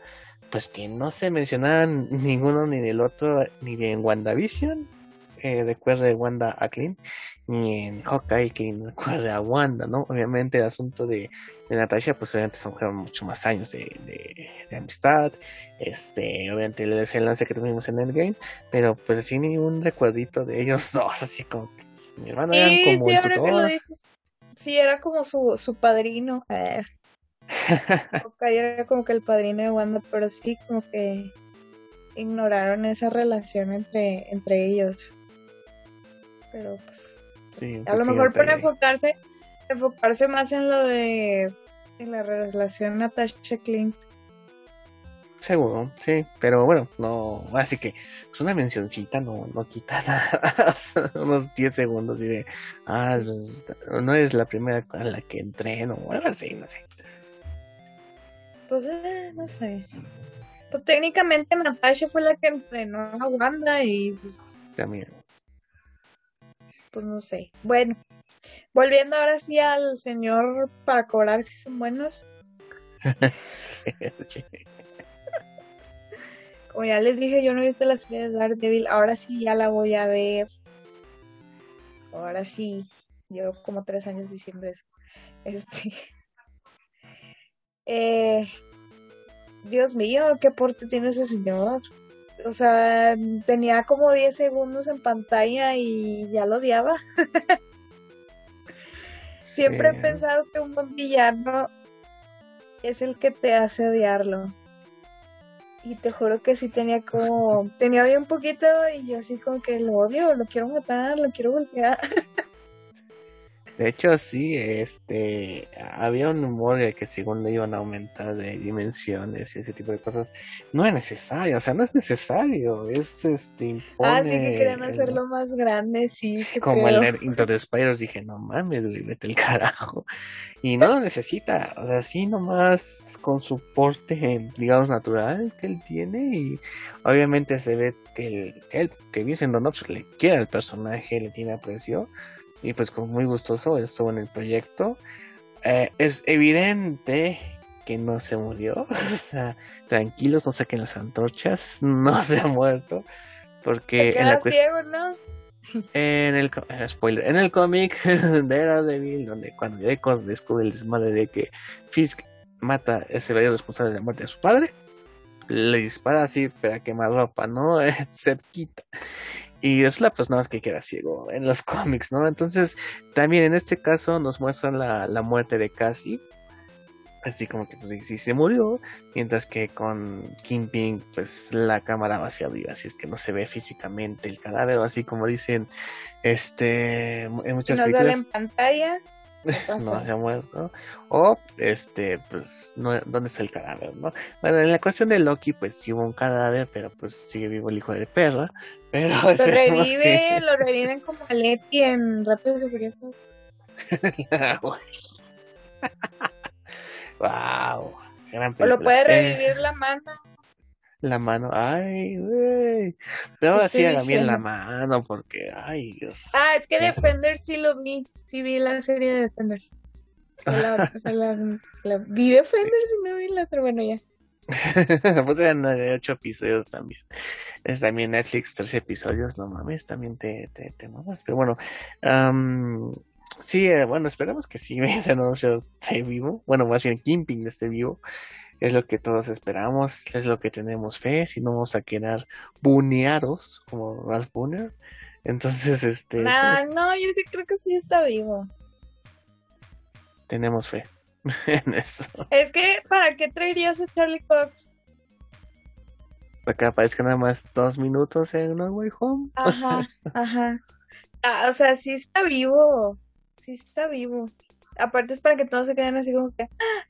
pues que no se mencionaban [laughs] ninguno ni del otro, ni en WandaVision, eh, recuerde Wanda a Clint, ni en Hawkeye que recuerde a Wanda, ¿no? Obviamente el asunto de, de Natasha, pues obviamente son mucho más años de, de, amistad, este, obviamente el desenlace que tuvimos en Endgame, pero pues sin ningún recuerdito de ellos [laughs] dos, así como que mi hermano como sí, ahora que lo dices. Sí, era como su, su padrino. Eh. [laughs] era como que el padrino de Wanda, pero sí como que ignoraron esa relación entre, entre ellos. Pero pues a lo mejor para enfocarse, enfocarse más en lo de en la relación Natasha Clint, Seguro, sí, pero bueno, no, así que es una mencioncita, no, no quita [laughs] nada, unos 10 segundos y de, ah, no es la primera a la que entreno, o algo así, no sé. Pues, eh, no sé. Pues técnicamente Natasha fue la que entrenó a Wanda y pues... También. Pues no sé. Bueno, volviendo ahora sí al señor para cobrar si son buenos. [laughs] Como ya les dije, yo no he visto la serie de Daredevil, ahora sí ya la voy a ver. Ahora sí, llevo como tres años diciendo eso. Este. [laughs] Eh, Dios mío, qué porte tiene ese señor. O sea, tenía como 10 segundos en pantalla y ya lo odiaba. [laughs] Siempre he pensado que un buen villano es el que te hace odiarlo. Y te juro que sí tenía como, tenía bien poquito y yo así como que lo odio, lo quiero matar, lo quiero golpear. [laughs] De hecho, sí, este, había un humor que según le iban a aumentar de dimensiones y ese tipo de cosas. No es necesario, o sea, no es necesario, es este, impone, Ah, sí que querían hacerlo más grande, sí. Como el Into the Spiders, dije, no mames, vete el carajo. Y no lo necesita, o sea, sí nomás con su porte, digamos, natural que él tiene y obviamente se ve que, el, que él, que Vincent Donoff le quiere al personaje, le tiene aprecio y pues como muy gustoso estuvo en el proyecto. Eh, es evidente que no se murió, [laughs] o sea, tranquilos, no saquen las antorchas, [laughs] no se ha muerto, porque en la ciego, ¿no? En el spoiler, en el cómic [laughs] de Daredevil, donde cuando Echo descubre el desmadre de que Fisk mata ese verdadero responsable de la muerte de su padre, le dispara así para quemar ropa, ¿no? Cerquita. Y es la persona que queda ciego en los [laughs] cómics, ¿no? Entonces, también en este caso nos muestran la, la muerte de Cassie. Así como que pues sí, se murió. Mientras que con Kingpin, pues la cámara va hacia arriba. Así es que no se ve físicamente el cadáver. Así como dicen, este, en muchas no películas. sale en pantalla. [laughs] no se ha muerto. O, este, pues, no, ¿dónde está el cadáver, no? Bueno, en la cuestión de Loki, pues sí hubo un cadáver, pero pues sigue vivo el hijo de perra. [laughs] Pero lo revive, lo reviven como a Leti en Rápidos y Furiosos. [laughs] wow. Gran o lo puede Eh, revivir la mano. La mano, ay, güey. Pero ahora sí Estoy haga bien la mano, porque, ay, Dios. Ah, es que. Defenders sí lo vi. Sí vi la serie de Defenders. [laughs] Fue La, fue la- la- vi Defenders y no vi la otra. Bueno, ya. [laughs] pues eran de ocho episodios también. Es también Netflix, tres episodios, no mames, también te, te, te mamas. Pero bueno, am, sí, eh, bueno, esperamos que sí, [laughs] Vincent O'Neill esté vivo. Bueno, más bien Kimping esté vivo. Es lo que todos esperamos, es lo que tenemos fe. Si no vamos a quedar buneados como Ralph Bunner. Entonces, este, Nah, no, yo sí creo que sí está vivo. tenemos fe [laughs] en eso. Es que, ¿para qué traerías a Charlie Cox? Para que aparezca nada más dos minutos en No Way Home. Ajá, [laughs] ajá. Ah, o sea, sí está vivo. Sí está vivo. Aparte es para que todos se queden así como que, "Ah,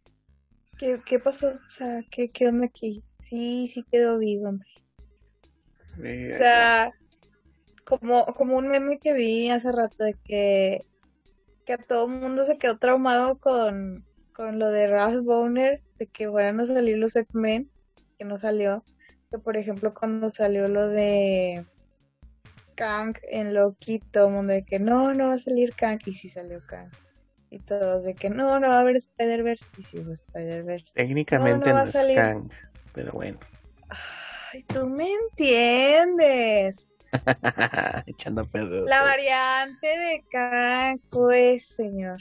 ¿qué, qué pasó? O sea, ¿qué, ¿qué onda aquí? Sí, sí quedó vivo, hombre. O sea, como, como un meme que vi hace rato de que, que a todo el mundo se quedó traumado con, con lo de Ralph Boner, de que fueran a salir los X-Men, que no salió. Que por ejemplo cuando salió lo de Kang en el mundo de que no, no va a salir Kang, y sí salió Kang. Y todos de que no, no va a haber Spider-Verse, y sí hubo Spider-Verse. Técnicamente No, no va a salir. Kang, pero bueno. Ay, tú me entiendes. [laughs] Echando perder. La variante de Kang, pues, señor.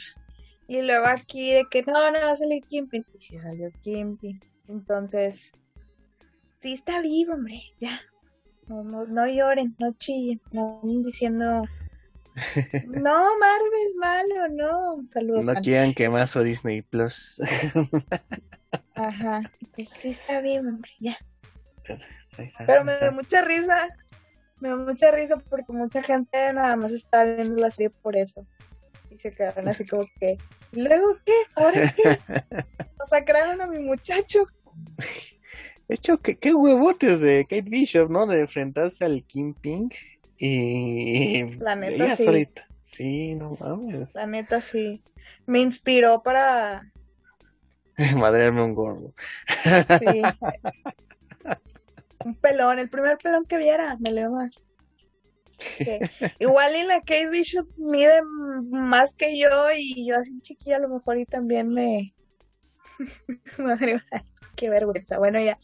Y luego aquí de que no, no va a salir Kimpin. Y sí salió Kimpin. Entonces, sí está vivo, hombre, ya. No, no, no lloren, no chillen, no diciendo, no, Marvel, malo, no. Saludos, No quieran quemar su Disney Plus. [laughs] Ajá, pues sí está vivo, hombre, ya. Pero me dio mucha risa. Me dio mucha risa porque mucha gente nada más estaba viendo la serie por eso. Y se quedaron así como que, ¿y luego qué? ¿Ahora qué? [laughs] Masacraron a mi muchacho. De hecho, qué, qué huevotes de Kate Bishop, ¿no? De enfrentarse al Kingpin y... La neta, ella sí. solita. Sí, no mames. La neta, sí. Me inspiró para... [laughs] Madrearme un gordo. Sí. [laughs] Un pelón, el primer pelón que viera, me leo más. Que Igual y la Kate Bishop mide más que yo y yo así chiquilla a lo mejor y también me... [laughs] Madre mía, qué vergüenza. Bueno, ya.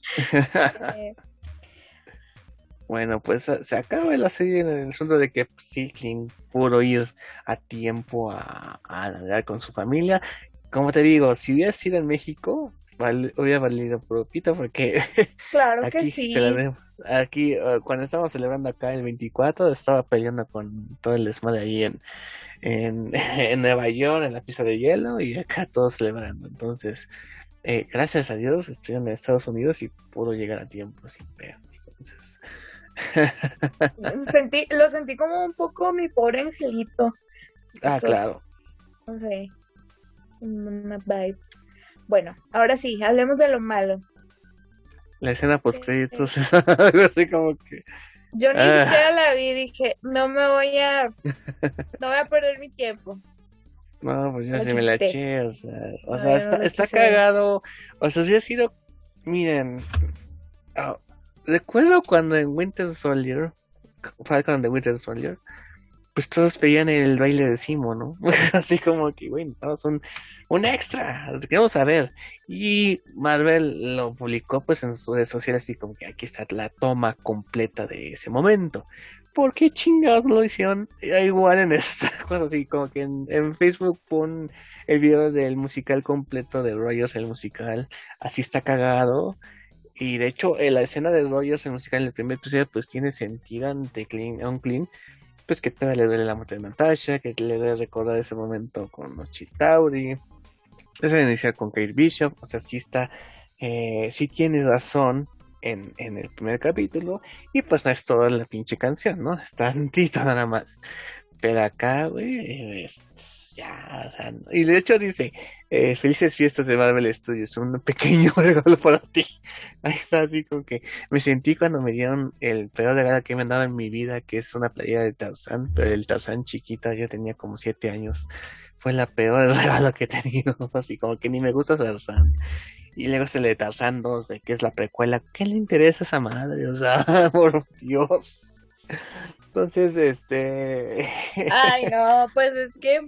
Eh, Bueno, pues se acaba la serie en el asunto de que Silkling pudo ir a tiempo a, a nadar con su familia. Como te digo, si hubiera sido en México, val- hubiera valido por pito porque [laughs] claro que aquí, sí. la ve- aquí eh, cuando estábamos celebrando acá el 24, estaba peleando con todo el desmadre ahí en, en, [laughs] en Nueva York, en la pista de hielo, y acá todos celebrando. Entonces, eh, gracias a Dios, estoy en Estados Unidos y pudo llegar a tiempo sin pedos. Entonces, [laughs] Sentí, lo sentí como un poco mi pobre angelito. ah, Eso. claro. No sé. Una vibe. Bueno, ahora sí, hablemos de lo malo. La escena post créditos es [laughs] algo así como que Yo ni Ah. siquiera la vi, dije, no me voy a, [laughs] no voy a perder mi tiempo. no, pues yo sí me la eché, o sea, o No, sea, está, está cagado, o sea, hubiera sido, miren, ah, recuerdo cuando en Winter Soldier, Falcon de Winter Soldier, pues todos pedían el baile de Simo, ¿no? [laughs] Así como que, güey, necesitamos un, un extra, queremos saber. Y Marvel lo publicó pues en sus redes sociales así como que aquí está la toma completa de ese momento. ¿Por qué chingados lo hicieron Eh, igual en esta [laughs] cosa así como que en, en Facebook pon el video del musical completo de Rogers el musical, así está cagado. Y de hecho, en la escena de Rogers el musical en el primer episodio pues tiene sentido ante Clean, un Clean pues que todavía le duele la muerte de Natasha, que le duele recordar ese momento con los Chitauri, esa iniciar con Kate Bishop, o sea, sí está, eh, sí tiene razón en, en el primer capítulo, y pues no es toda la pinche canción, ¿no? Es tantito [laughs] nada más. Pero acá, güey, es- ya, o sea, y de hecho dice, eh, felices fiestas de Marvel Studios, un [laughs] pequeño [laughs] regalo para ti. Ahí está, así como que me sentí cuando me dieron el peor regalo que me han dado en mi vida, que es una playera de Tarzán, pero el Tarzán chiquita, yo tenía como siete años. Fue la peor [laughs] regalo que he tenido, así como que ni me gusta Tarzán. Y luego se le Tarzán 2, de que es la precuela. ¿Qué le interesa a esa madre? O sea, por Dios. Entonces, este... Ay, no, pues es que,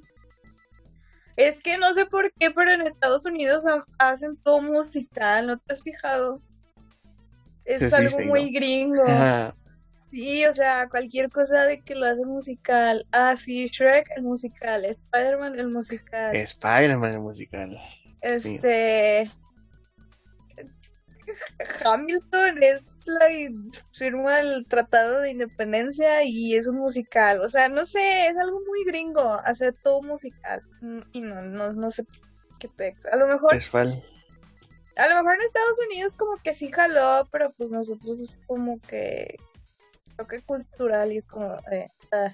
es que no sé por qué, pero en Estados Unidos ha- hacen todo musical, ¿no te has fijado? Es algo muy ¿no? gringo. Ajá. Sí, o sea, cualquier cosa de que lo hacen musical. Ah, sí, Shrek, el musical. Spider-Man, el musical. Spider-Man el musical. Este. Hamilton es la firma del Tratado de Independencia y es un musical. O sea, no sé, es algo muy gringo hacer todo musical. Mm, Y no, no, no sé qué pex. A lo mejor, Es fal- a lo mejor en Estados Unidos como que sí jaló, pero pues nosotros es como que toque cultural y es como eh, ah.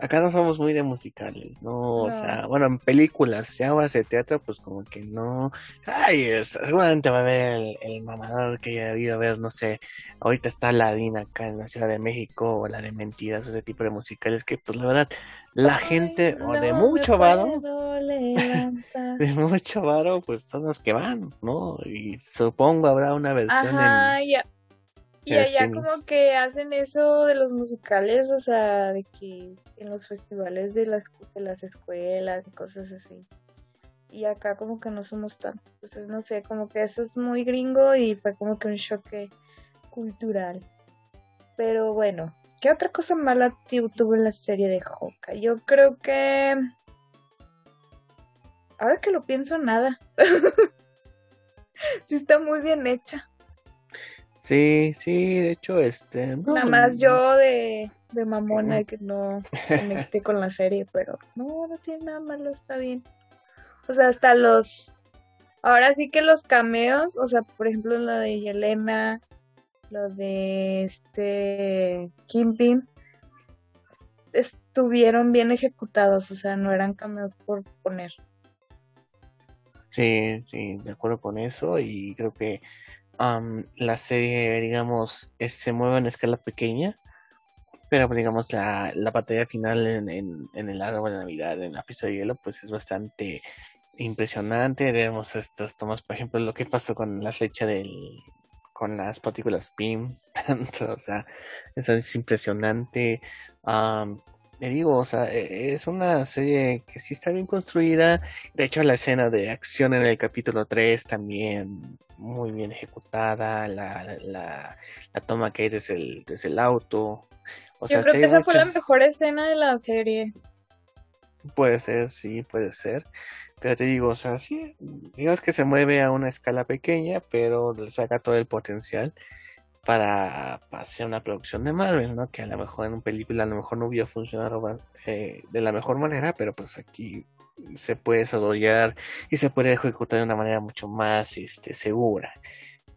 Acá no somos muy de musicales, ¿no? O sea, bueno, en películas, ya obras de teatro, pues como que no. Ay, es- seguramente va a haber el, el mamador que haya ido a ver, no sé, ahorita está Aladdin acá en la Ciudad de México, o la de Mentiras, ese tipo de musicales que, pues la verdad, la gente, o de mucho varo, [laughs] de mucho varo, pues son los que van, ¿no? Y supongo habrá una versión Ajá, en. ya. Y allá como que hacen eso de los musicales, o sea, de que en los festivales de las, de las escuelas y cosas así. Y acá como que no somos tan. Entonces, no sé, como que eso es muy gringo y fue como que un choque cultural. Pero bueno, ¿qué otra cosa mala tu- tuvo en la serie de Hawkeye? Yo creo que... Ahora que lo pienso, nada. [laughs] sí está muy bien hecha. Sí, sí, de hecho, este. no, Nada más yo de, de mamona que no conecté con la serie, pero no, no tiene nada malo, está bien. O sea, hasta los... Ahora sí que los cameos, o sea, por ejemplo, lo de Yelena, lo de este Kimpin, estuvieron bien ejecutados, o sea, no eran cameos por poner. Sí, sí, de acuerdo con eso y creo que la serie, digamos, se mueve en escala pequeña, pero digamos la, la batalla final en, en, el árbol de Navidad, en la pista de hielo, pues es bastante impresionante. Vemos estas tomas, por ejemplo, lo que pasó con la flecha del con las partículas PIM, [laughs] tanto, o sea, eso es impresionante. Le digo, o sea, e, es una serie que sí está bien construida. De hecho, la escena de acción en el capítulo 3 también muy bien ejecutada. La, la, la toma que hay desde el, desde el auto. O Yo creo que esa fue la mejor escena de la serie. Puede ser, sí, puede ser. Pero te digo, o sea, sí, digamos que se mueve a una escala pequeña, pero le saca todo el potencial para, hacer una producción de Marvel, ¿no? Que a lo mejor en una película a lo mejor no hubiera funcionado eh, de la mejor manera, pero pues aquí se puede desarrollar y se puede ejecutar de una manera mucho más este, segura.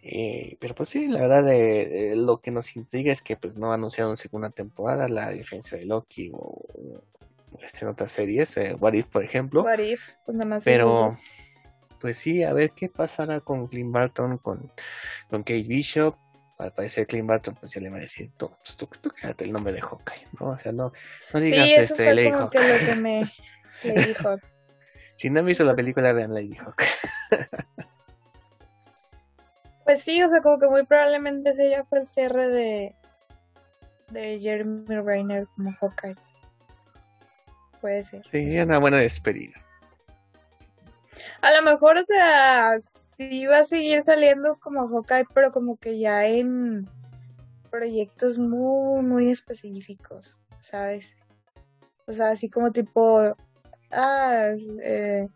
Eh, pero pues sí, la verdad eh, lo que nos intriga es que pues no anunciaron segunda temporada, la diferencia de Loki o, este, en otras series, eh, What If, por ejemplo. What If, pues nada más Pero, pues sí, a ver qué pasará con Clint Barton, con, con Kate Bishop. Al parecer Clint Barton pues ya le va a decir, tú, tú, tú quédate el nombre de Hawkeye, ¿no? O sea, no, no digas sí, eso este fue como que lo que me [laughs] Lady Hawk. si no han visto la película, vean Lady Hawk. [laughs] pues sí, o sea, como que muy probablemente ese ya fue el cierre de, de Jeremy Rainer como Hawkeye puede ser. Sí, una buena despedida. A lo mejor, o sea, sí va a seguir saliendo como Hawkeye, pero como que ya en proyectos muy, muy específicos, ¿sabes? O sea, así como tipo, ah, eh,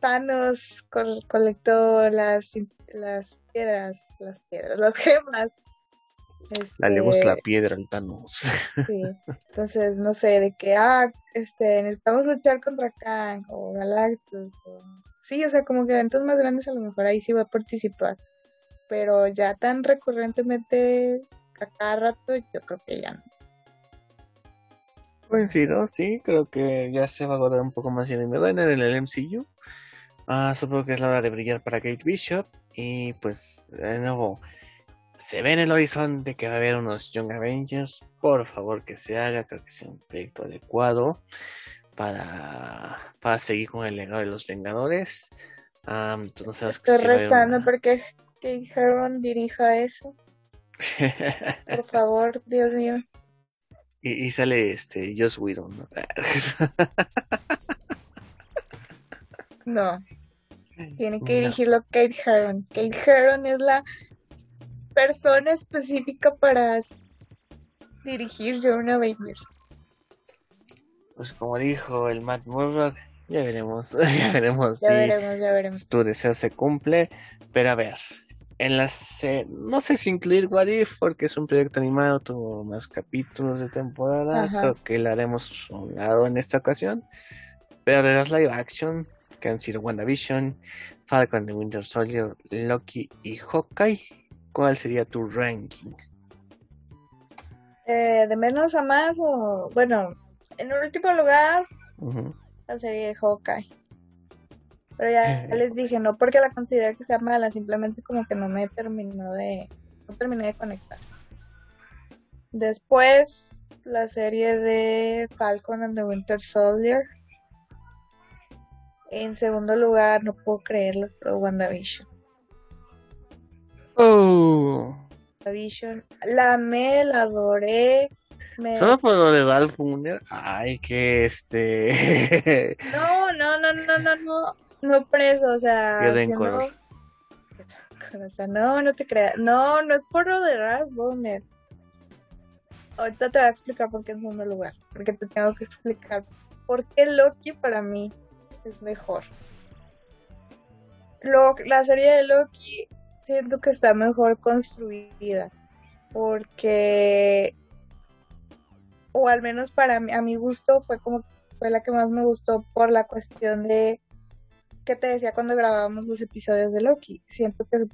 Thanos colectó las, las piedras, las piedras, [laughs] las gemas la le gusta la este, piedra al Thanos. [laughs] Sí, entonces no sé, de que, ah, este, necesitamos luchar contra Kang o Galactus. O... Sí, o sea, como que eventos más grandes a lo mejor ahí sí va a participar. Pero ya tan recurrentemente a cada rato, yo creo que ya no. Coincido, sí, creo que ya se va a guardar un poco más en el el MCU. Ah, supongo que es la hora de brillar para Kate Bishop. Y pues, de nuevo, se ve en el horizonte que va a haber unos Young Avengers. Por favor, que se haga. Creo que sea un proyecto adecuado para, para seguir con el legado de los Vengadores. entonces, Estoy rezando porque que Heron dirija eso. [laughs] Por favor, Dios mío. Y, sale este Joss Whedon, ¿no? no. Tiene que dirigirlo Kate Herron. Kate Herron es la persona específica para dirigir Young Avengers. Pues como dijo el Matt Murdock, ya veremos, [laughs] ya veremos. Ya veremos, ya veremos. Tu deseo se cumple, pero a ver, en las no sé si incluir What If porque es un proyecto animado, tuvo más capítulos de temporada, creo que lo haremos un lado en esta ocasión. Pero de las live action, que han sido WandaVision, Falcon de Winter Soldier, Loki y Hawkeye, ¿cuál sería tu ranking? Eh, de menos a más o bueno, en último lugar la serie de Hawkeye. Pero ya les dije, no porque la considero que sea mala, simplemente como que no me terminó de no terminé de conectar. Después la serie de Falcon and the Winter Soldier. En segundo lugar, no puedo creerlo, pero WandaVision. Oh. La amé, la adoré. Solo por lo de Ralph Munger. Ay, que este. [laughs] no, no, no, no, no, no. No preso, o sea. No, no, no te creas. No, no es por lo de Ralph Munger. Ahorita te voy a explicar por qué en segundo lugar. Porque te tengo que explicar por qué Loki para mí es mejor. Lo, la serie de Loki siento que está mejor construida porque o al menos para mí, a mi gusto fue como fue la que más me gustó por la cuestión de que te decía cuando grabábamos los episodios de Loki. Siento que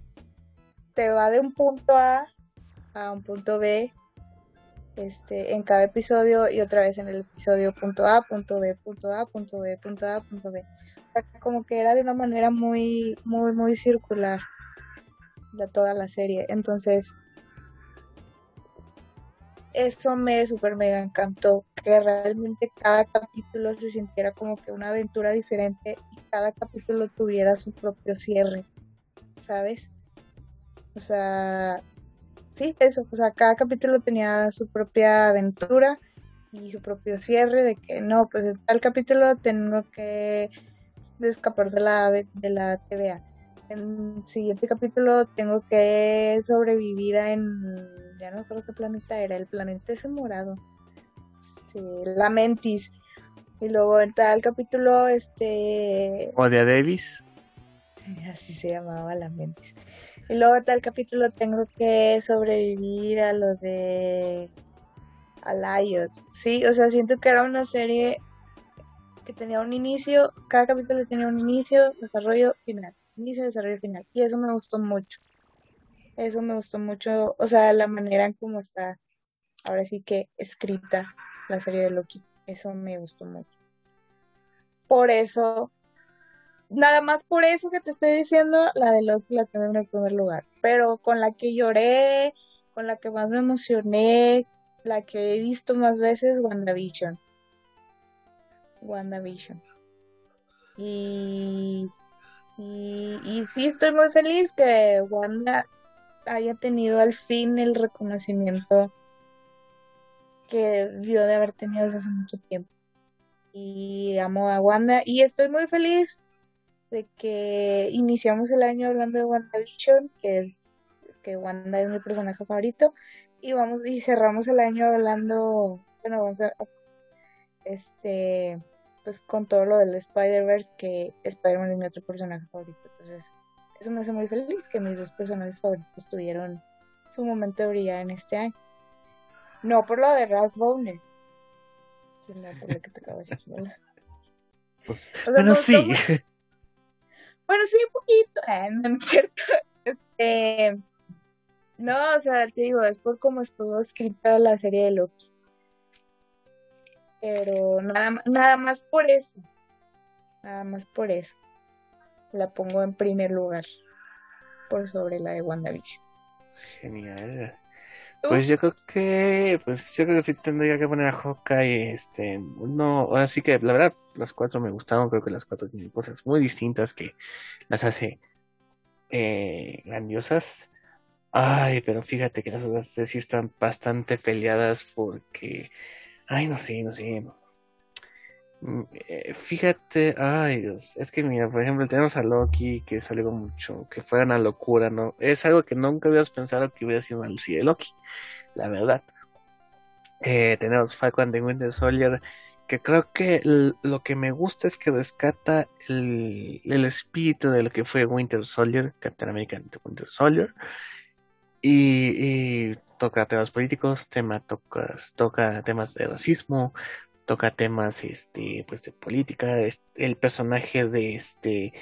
te va de un punto A a un punto B este en cada episodio y otra vez en el episodio punto A punto B punto A punto B punto A punto B. O sea como que era de una manera muy muy muy circular de toda la serie. Entonces, eso me super mega encantó, que realmente cada capítulo se sintiera como que una aventura diferente y cada capítulo tuviera su propio cierre, ¿sabes? O sea, sí, eso, o sea, cada capítulo tenía su propia aventura y su propio cierre de que no, pues en tal capítulo tengo que escapar de la, de la TVA. En el siguiente capítulo tengo que sobrevivir en, ya no recuerdo qué planeta era, el planeta ese morado, este, la Mentis. Y luego en tal capítulo, este... Odia Davis. [laughs] así se llamaba la Mentis. Y luego en tal capítulo tengo que sobrevivir a lo de Alayos. Sí, o sea, siento que era una serie que tenía un inicio, cada capítulo tenía un inicio, desarrollo, final. Inicio, desarrollo, final. Y eso me gustó mucho. Eso me gustó mucho, o sea, la manera en cómo está ahora sí que escrita la serie de Loki. Eso me gustó mucho. Por eso, nada más por eso que te estoy diciendo, la de Loki la tengo en el primer lugar. Pero con la que lloré, con la que más me emocioné, la que he visto más veces, WandaVision. WandaVision. Y, y, sí estoy muy feliz que Wanda haya tenido al fin el reconocimiento que vio de haber tenido desde hace mucho tiempo. Y amo a Wanda y estoy muy feliz de que iniciamos el año hablando de WandaVision, que es que Wanda es mi personaje favorito, y vamos y cerramos el año hablando, bueno, vamos a, este, pues con todo lo del Spider-Verse, que Spider-Man es mi otro personaje favorito. Entonces, eso me hace muy feliz que mis dos personajes favoritos tuvieron su momento de brillar en este año. No por lo de Ralph Bowner, sino por lo que te acabo de decir. Pues, bueno, sí. Bueno, sí, un poquito, eh, no es cierto. Este, no, o sea, te digo, es por cómo estuvo escrita la serie de Loki. Pero nada, nada más por eso. Nada más por eso. La pongo en primer lugar. Por sobre la de WandaVision. Genial. Pues yo creo que, pues yo creo que sí tendría que poner a Hawkeye, este, no, ahora sí que la verdad las cuatro me gustaron, creo que las cuatro tienen cosas muy distintas que las hace eh, grandiosas. Ay, pero fíjate que las otras sí están bastante peleadas porque, ay, no sé, no sé. Mm, eh, fíjate, ay Dios, es que mira, por ejemplo, tenemos a Loki, que es algo mucho, que fue una locura, ¿no? Es algo que nunca habías pensado que hubiera sido una de Loki, la verdad. Eh, tenemos Falcon de Winter Soldier, que creo que lo que me gusta es que rescata el, el espíritu de lo que fue Winter Soldier, Captain America Winter Soldier, y, toca temas políticos, tema, toca, toca temas de racismo, toca temas este pues de política el personaje de este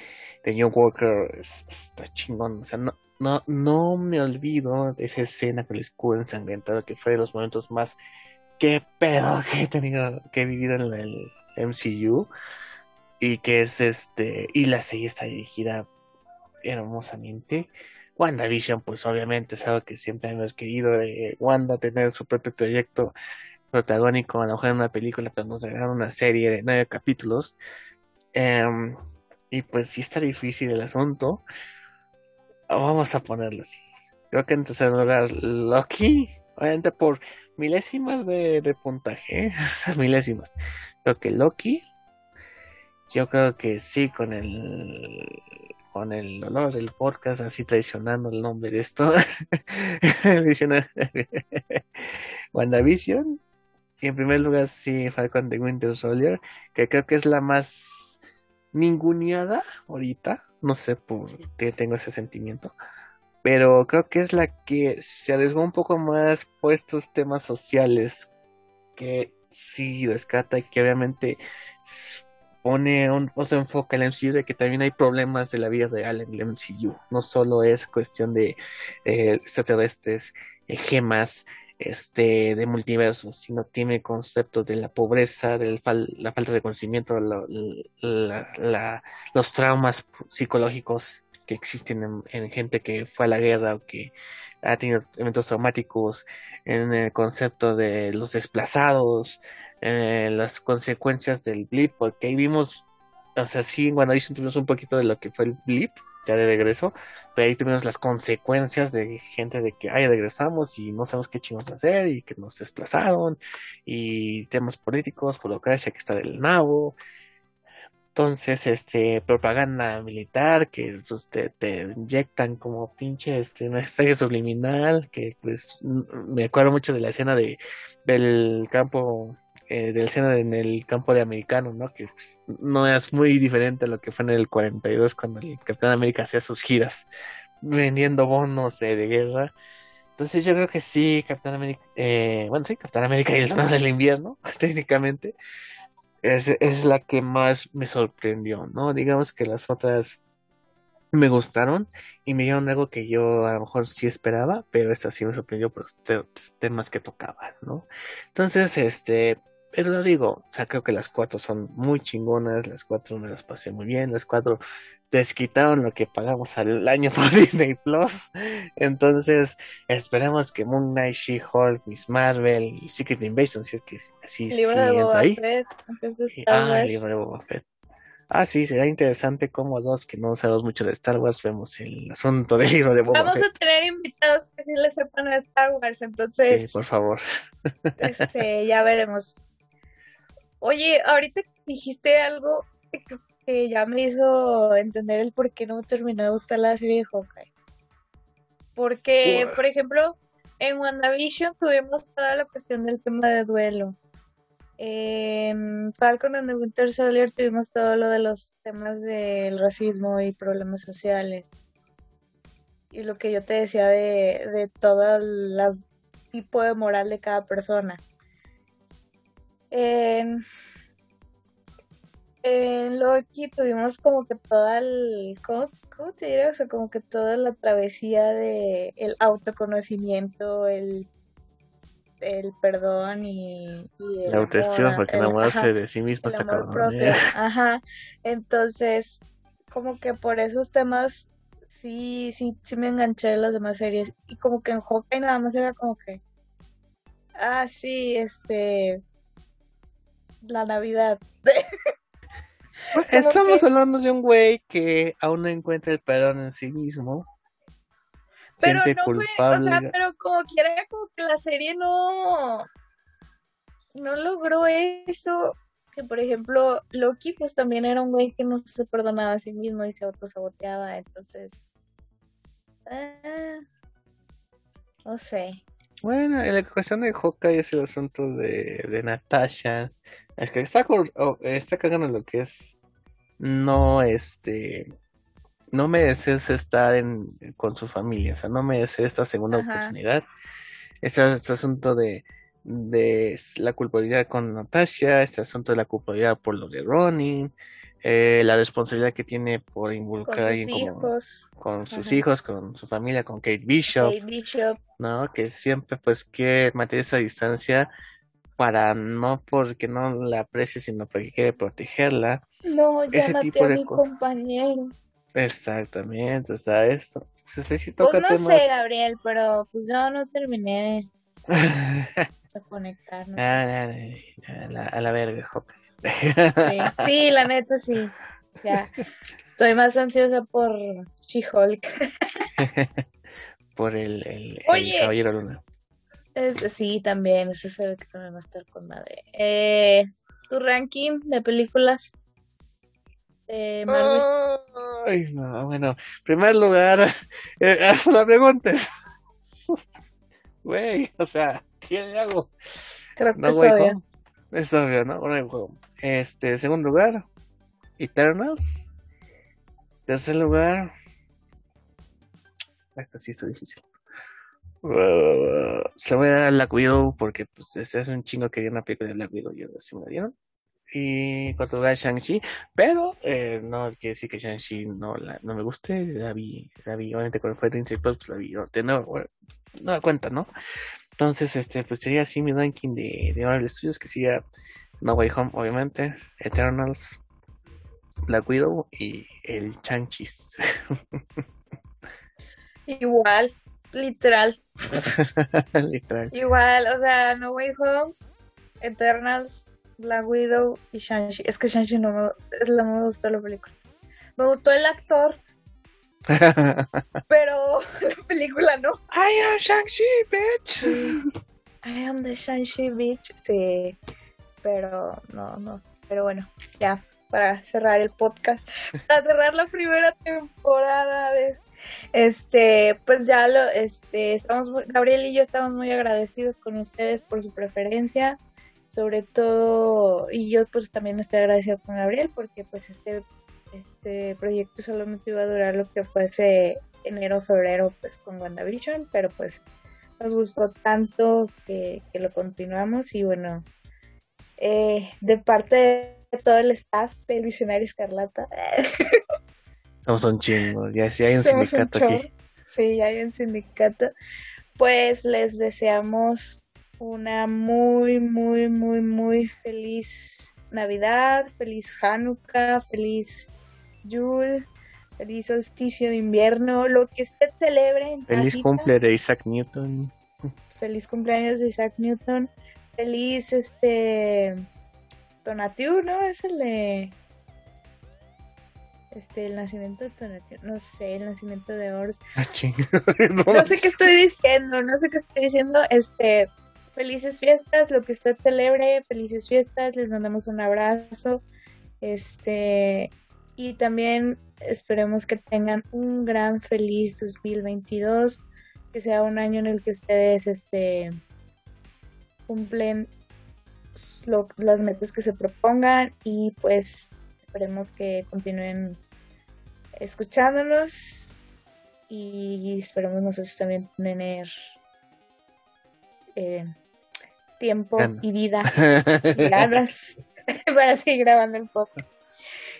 de New Walker está chingón o sea no no no me olvido de esa escena con el escudo ensangrentado que fue de los momentos más qué pedo [laughs] que he tenido que he vivido en el MCU y que es este y la serie está dirigida hermosamente WandaVision pues obviamente es algo que siempre hemos querido de Wanda tener su propio proyecto protagónico, a lo mejor en una película, pero nos dejaron una serie de nueve capítulos. Em, y pues sí está difícil el asunto. Vamos a ponerlo así. Creo que en tercer lugar Loki, obviamente por milésimas de, puntaje, [laughs] milésimas. Creo que Loki, yo creo que sí, con el con el dolor del podcast, así traicionando el nombre de esto. [laughs] WandaVision, y en primer lugar, sí, Falcon de Winter Soldier, que creo que es la más ninguneada ahorita. No sé por qué tengo ese sentimiento. Pero creo que es la que se arriesgó un poco más por estos temas sociales que sí rescata y que obviamente pone un enfoque al MCU de que también hay problemas de la vida real en el MCU. No solo es cuestión de eh, extraterrestres, eh, gemas, este de multiverso, sino tiene conceptos de la pobreza, de la falta de conocimiento, los traumas psicológicos que existen en, en, gente que fue a la guerra o que ha tenido eventos traumáticos, en el concepto de los desplazados, en las consecuencias del blip, porque ahí vimos, o sea, sí, bueno, ahí tuvimos un poquito de lo que fue el blip, ya de regreso, pero ahí tuvimos las consecuencias de gente de que, ay, regresamos y no sabemos qué chingos hacer y que nos desplazaron y temas políticos, burocracia que está del nabo, entonces, este, propaganda militar que pues, te, te inyectan como pinche este mensaje subliminal, que pues me acuerdo mucho de la escena de del campo, eh, de la escena en el campo de americano, ¿no? Que pues, no es muy diferente a lo que fue en el 42 cuando el Capitán América hacía sus giras vendiendo bonos de, guerra. Entonces yo creo que sí, Capitán América, eh, bueno sí, Capitán América y el Soldado del Invierno, [laughs] técnicamente, es, es la que más me sorprendió, ¿no? Digamos que las otras me gustaron y me dieron algo que yo a lo mejor sí esperaba, pero esta sí me sorprendió por los temas que tocaban, ¿no? Entonces, este, pero lo digo, o sea, creo que las cuatro son muy chingonas, las cuatro me las pasé muy bien, las cuatro desquitaron lo que pagamos al año [laughs] por Disney Plus. Entonces, esperamos que Moon Knight, She-Hulk, Miss Marvel y Secret Invasion, si es que así Boba ahí. Fett, ah, el libro de Boba Fett. Ah, sí, será interesante como dos que no sabemos mucho de Star Wars vemos el asunto del libro de Boba Vamos a tener invitados que sí les sepan de Star Wars, entonces. Sí, por favor. Este, ya veremos. Oye, ahorita dijiste algo que ya me hizo entender el por qué no me terminó de gustar la serie de Hawkeye. Porque, por ejemplo, en WandaVision tuvimos toda la cuestión del tema de duelo. En Falcon and the Winter Soldier tuvimos todo lo de los temas del racismo y problemas sociales. Y lo que yo te decía de, de todo el tipo de moral de cada persona. En en Loki tuvimos como que toda el, ¿cómo, te diría? O sea, como que toda la travesía de el autoconocimiento, el, el perdón y, el la autoestima, porque enamorarse de sí mismo está cabrón. ¿eh? [laughs] Ajá. Entonces, como que por esos temas sí, sí, sí me enganché de las demás series. Y como que en Hawkeye nada más era como que, ah, sí, este, la Navidad. [laughs] Estamos hablando de un güey que aún no encuentra el perdón en sí mismo. Pero no, culpable. o sea, pero como quiera, como que la serie no, no logró eso. Que por ejemplo, Loki, pues también era un güey que no se perdonaba a sí mismo y se autosaboteaba. Entonces, ah, no sé. Bueno, la cuestión de Hawkeye es el asunto de, de Natasha. Es que está, está cagando lo que es. No, este. No mereces estar en, con su familia. O sea, no mereces esta segunda oportunidad. Este, este, asunto de, de la culpabilidad con Natasha. Este asunto de la culpabilidad por lo de Ronnie eh, la responsabilidad que tiene por involucrar con sus hijos, con, sus hijos, con su familia, con Kate Bishop, ¿no? Que siempre pues quiere mantener esa distancia para no porque no la aprecie, sino porque quiere protegerla. No, ya Ese maté tipo a mi compañero. Exactamente, o sea, eso. pues no sé, Gabriel, pero pues yo no terminé [laughs] de conectar. Ah, a, la, a la verga, Jope. [laughs] Sí, la neta sí. Ya. Estoy más ansiosa por She-Hulk. [laughs] por el, el, Caballero Luna. sí, también. Ese se ve que también va a estar con madre. Eh, ¿Tu ranking de películas? Marvel. Ay, no, bueno, primer lugar, [laughs] eh, haz la preguntas. Güey, o sea, ¿qué hago? Creo que no, es obvio. Es obvio, ¿no? juego. Este, segundo lugar, Eternals. Tercer lugar. Esta sí está difícil. Uh, se voy a dar a Black Widow porque pues este es un chingo que viene una película de Black Widow y ahora sí me la dieron. Y cuarto lugar Shang-Chi, pero eh, no quiere decir que Shang-Chi no, la, no me guste, la vi, la vi, obviamente cuando fue Disney pues la vi, de nuevo, no da cuenta, ¿no? Entonces, este, pues sería así mi ranking de, de Marvel Studios, que siga No Way Home, obviamente, Eternals, Black Widow y el Chanchis. [laughs] Igual, literal. [laughs] Literal. Igual, o sea, No Way Home, Eternals, Black Widow y Shang-Chi. Es que Shang-Chi no me, no me gustó la película. Me gustó el actor, [laughs] pero la película no. I am Shang-Chi, bitch. I am the Shang-Chi bitch. Sí, pero no, no. Pero bueno, ya, para cerrar el podcast, para cerrar la primera temporada de este, pues ya lo, este, estamos, muy- Gabriel y yo estamos muy agradecidos con ustedes por su preferencia, sobre todo, y yo pues también estoy agradecida con Gabriel porque pues este, este proyecto solamente iba a durar lo que fuese enero, febrero, pues con WandaVision, pero pues nos gustó tanto que, que lo continuamos y bueno, eh, de parte de todo el staff del Visionario Escarlata, [laughs] Somos un chingo, ya, ya hay un Somos sindicato aquí. Sí, ya hay un sindicato. Pues les deseamos una muy, muy, muy, muy feliz Navidad, feliz Hanukkah, feliz Yule, feliz solsticio de invierno, lo que usted celebre en Feliz casita. cumple de Isaac Newton. [laughs] Feliz cumpleaños de Isaac Newton. Feliz este Tonatiuh, ¿no? Es el de este el nacimiento de Tonatiuh, no sé, el nacimiento de Ors. Ah, ching. [laughs] No sé qué estoy diciendo, no sé qué estoy diciendo. Este, felices fiestas, lo que usted celebre, felices fiestas, les mandamos un abrazo. Este, y también esperemos que tengan un gran feliz 2022, que sea un año en el que ustedes este cumplen lo- las metas que se propongan y pues esperemos que continúen escuchándonos y esperemos nosotros también tener eh, tiempo Ganas. y vida y ganas [laughs] [laughs] para seguir grabando el podcast.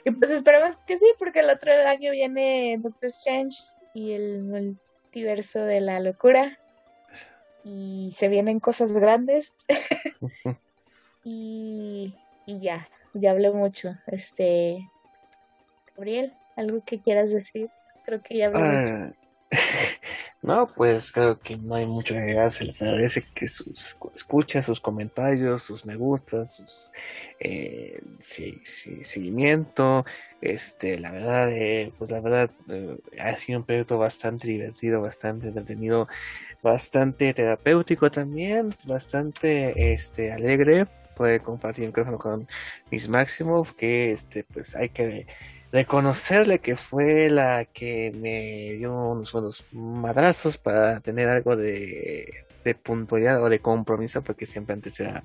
Y pues esperemos que sí, porque el otro año viene Doctor Strange y el multiverso de la locura. Y se vienen cosas grandes. [laughs] [laughs] y, y ya, ya hablé mucho. Este, Gabriel, ¿algo que quieras decir? Creo que ya hablé mucho. [laughs] No, pues creo que no hay mucho que agregar. Les agradece que sus escuchas, sus comentarios, sus me gustas, sus eh, seguimiento. Este, la verdad, eh, pues la verdad eh, ha sido un proyecto bastante divertido, bastante entretenido, bastante terapéutico también, bastante este alegre. Poder compartir el micrófono con Miss Maximoff, que este, pues hay que reconocerle que fue la que me dio unos buenos madrazos para tener algo de, de puntualidad o de compromiso, porque siempre antes era,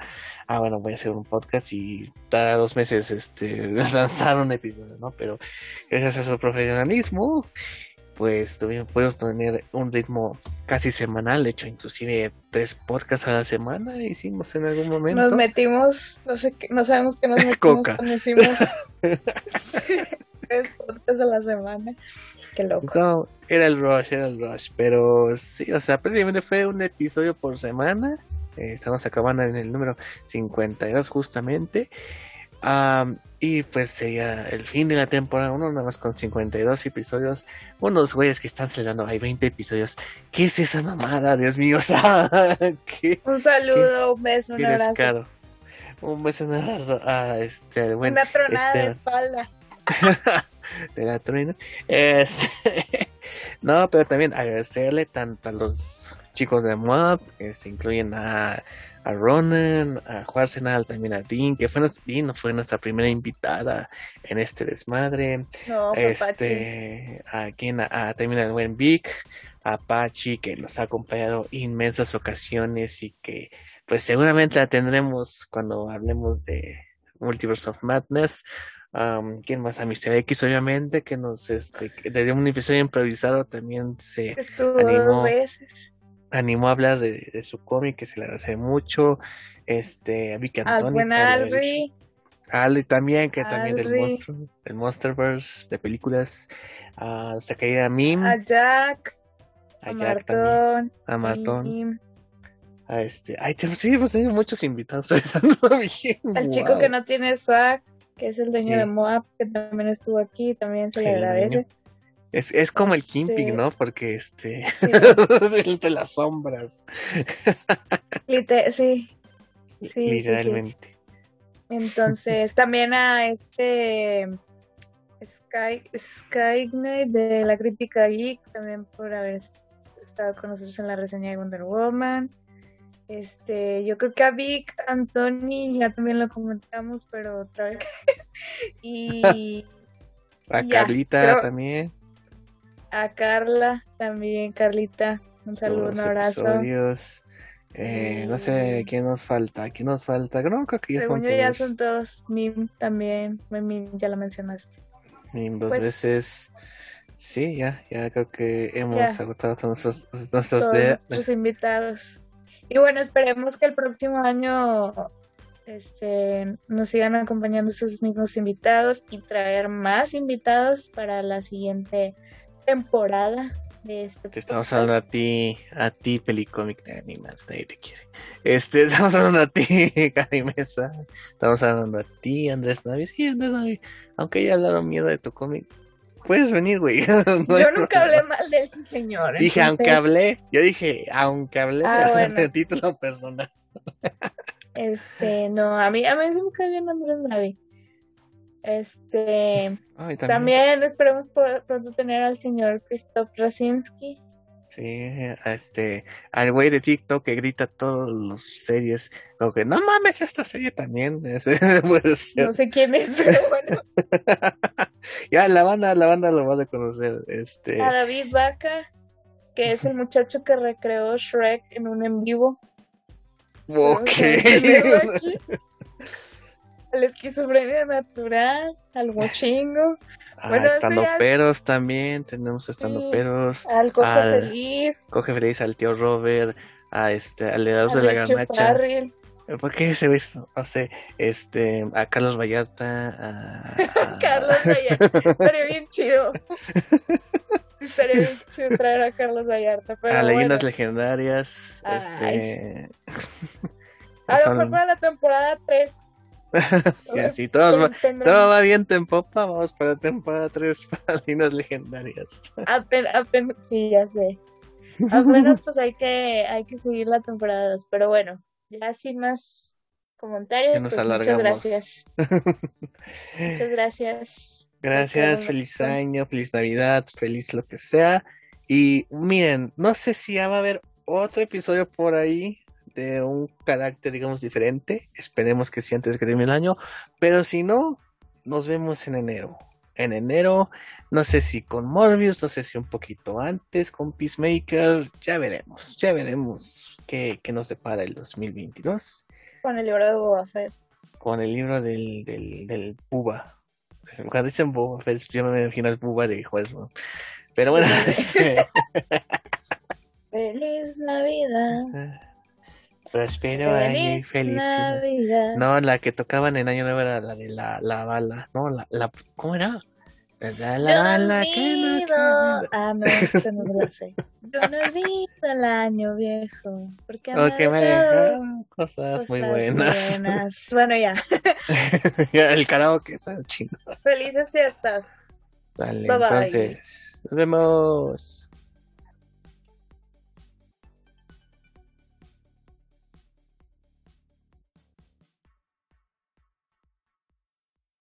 ah, bueno, voy a hacer un podcast y cada dos meses este, [laughs] lanzar un episodio, ¿no? Pero gracias a su profesionalismo, pues tuvimos, pudimos tener un ritmo casi semanal, de hecho, inclusive tres podcasts a la semana hicimos en algún momento. Nos metimos, no sé qué, no sabemos qué nos [laughs] metimos Coca. cuando hicimos [laughs] tres podcasts a la semana. Qué loco. No, era el rush, era el rush, pero sí, o sea, prácticamente fue un episodio por semana. Eh, estamos acabando en el número 52 justamente. Am, y pues sería el fin de la temporada 1, nada más con 52 episodios. Unos güeyes que están celebrando, hay 20 episodios. ¿Qué es esa mamada, Dios mío? [laughs] O sea, ¿qué, Un saludo, un beso, un abrazo. descaro? Un beso, un abrazo a este, Una tronada de Esteban. espalda. [laughs] de la truena. Este, [laughs] no, pero también agradecerle tanto a los chicos de Moab, que se incluyen a, a Ronan, a Juarsenal, también a Dean, que fue nuestra, Dean fue nuestra primera invitada en este desmadre. No, este, a quien, a, a- también al buen Vic, a Pachi, que nos ha acompañado inmensas ocasiones y que pues seguramente la tendremos cuando hablemos de Multiverse of Madness. Um, ¿Quién más? A Mr. X, obviamente, que nos, este, que de un episodio improvisado también se Estuvo animó. dos veces. animó a hablar de, de su cómic, que se le agradece mucho. Este, a Vicky Al Antoni, buen a- Alri. Ale también, que también del Alri. monstruo, del Monsterverse, de películas. A nuestra querida Mim, A Jack, a a Jack también, Martón, a Martón, a este. Ay, tenemos, sí, hemos tenido muchos invitados. [laughs] al chico wow. que no tiene swag, que es el dueño Sí. de Moab, que también estuvo aquí, también se le agradece. Es, es como el Kimping, ¿no? Porque este. Sí. [laughs] el de las sombras. [laughs] Lite- sí. Sí, sí, sí. literalmente. Entonces, también a este Sky, Sky Knight de la crítica geek, también por haber est- estado con nosotros en la reseña de Wonder Woman. Este, yo creo que a Vic, Anthony, ya también lo comentamos, pero otra vez. [laughs] y A Ya, Carlita también. a Carla, también Carlita, un saludo, todos un abrazo. episodios. Eh, no sé Y- quién nos falta. ¿Quién nos falta? No, creo que ya Según son yo ya todos. son todos. Mim también, Mim ya la mencionaste. Mim dos Pues- veces. Sí, ya, ya creo que hemos Ya. agotado todos nuestros, nuestros todos de- nuestros invitados. Y bueno, esperemos que el próximo año este, nos sigan acompañando esos mismos invitados y traer más invitados para la siguiente temporada de este Te estamos hablando a ti, a ti, Pelicomic, ni más, nadie te quiere. Este, [laughs] estamos hablando a ti, Cari Mesa. Estamos hablando a ti, Andrés Navi. Sí, Andrés Navi. Aunque ya hablaron mierda de tu cómic, puedes venir, güey. [laughs] No Yo nunca hablé mal de ese señor. Dije, aunque hablé, yo dije, aunque hablé Ah, [laughs] de bueno. título personal. Este, no, a mí, a mí sí me cae bien Andrés Navi. Este, Ay, también esperemos pronto tener al señor Christoph Rasinski. Sí, este, al güey de TikTok que grita todas las series, como que no mames, esta serie también, [laughs] ser. No sé quién es, pero [laughs] bueno. ya la banda, la banda lo va a conocer, este, A David Vaca, que es el muchacho que recreó Shrek en un en vivo. ok. Al [laughs] esquizofrenia natural, al mochingo, Bueno, eso estando ya es- peros también, tenemos estando Sí. peros, al cojo Al- feliz, coge feliz al tío Robert, a este, al heredero de la Farrell. ¿por qué se ve esto? No sé, este, a Carlos Vallarta, a, [laughs] a- Carlos Vallarta. Estaría bien chido. [laughs] Estaría bien chido traer a Carlos Vallarta. Pero a bueno, leyendas legendarias, Ay, este, [laughs] a lo mejor para la temporada 3. [laughs] Y así, todo va, todo va viento en popa, vamos para temporada 3 [laughs] para líneas legendarias. Apenas, apenas, sí, ya sé. Apenas pues hay que, hay que seguir la temporada 2. Pero bueno, ya sin más comentarios, pues muchas gracias. [laughs] Muchas gracias. Gracias, feliz año, feliz Navidad, feliz lo que sea. Y miren, no sé si ya va a haber otro episodio por ahí de un carácter, digamos, diferente. Esperemos que sí antes de que termine el año. Pero si no, nos vemos en enero. En enero, no sé si con Morbius, no sé si un poquito antes con Peacemaker. Ya veremos, ya veremos qué, qué nos depara el 2022 Con el libro de Boba Fett. con el libro del, del, del Buba. Cuando dicen Boba Fett, yo me imagino al Buba de Westworld. Pero bueno, [laughs] Feliz Navidad. Año y Feliz felicidad. Navidad. No, la que tocaban en Año Nuevo era la de la, la bala, ¿no? La, la, ¿Cómo era? La, la, Yo no bala que no. Ah, no, esa no me la [laughs] sé. Yo no olvido el año viejo. Porque ha me dejaron cosas, muy cosas buenas. buenas. Bueno, ya. [laughs] El karaoke está chido. Felices fiestas. Dale, Bye, bye. entonces, nos vemos.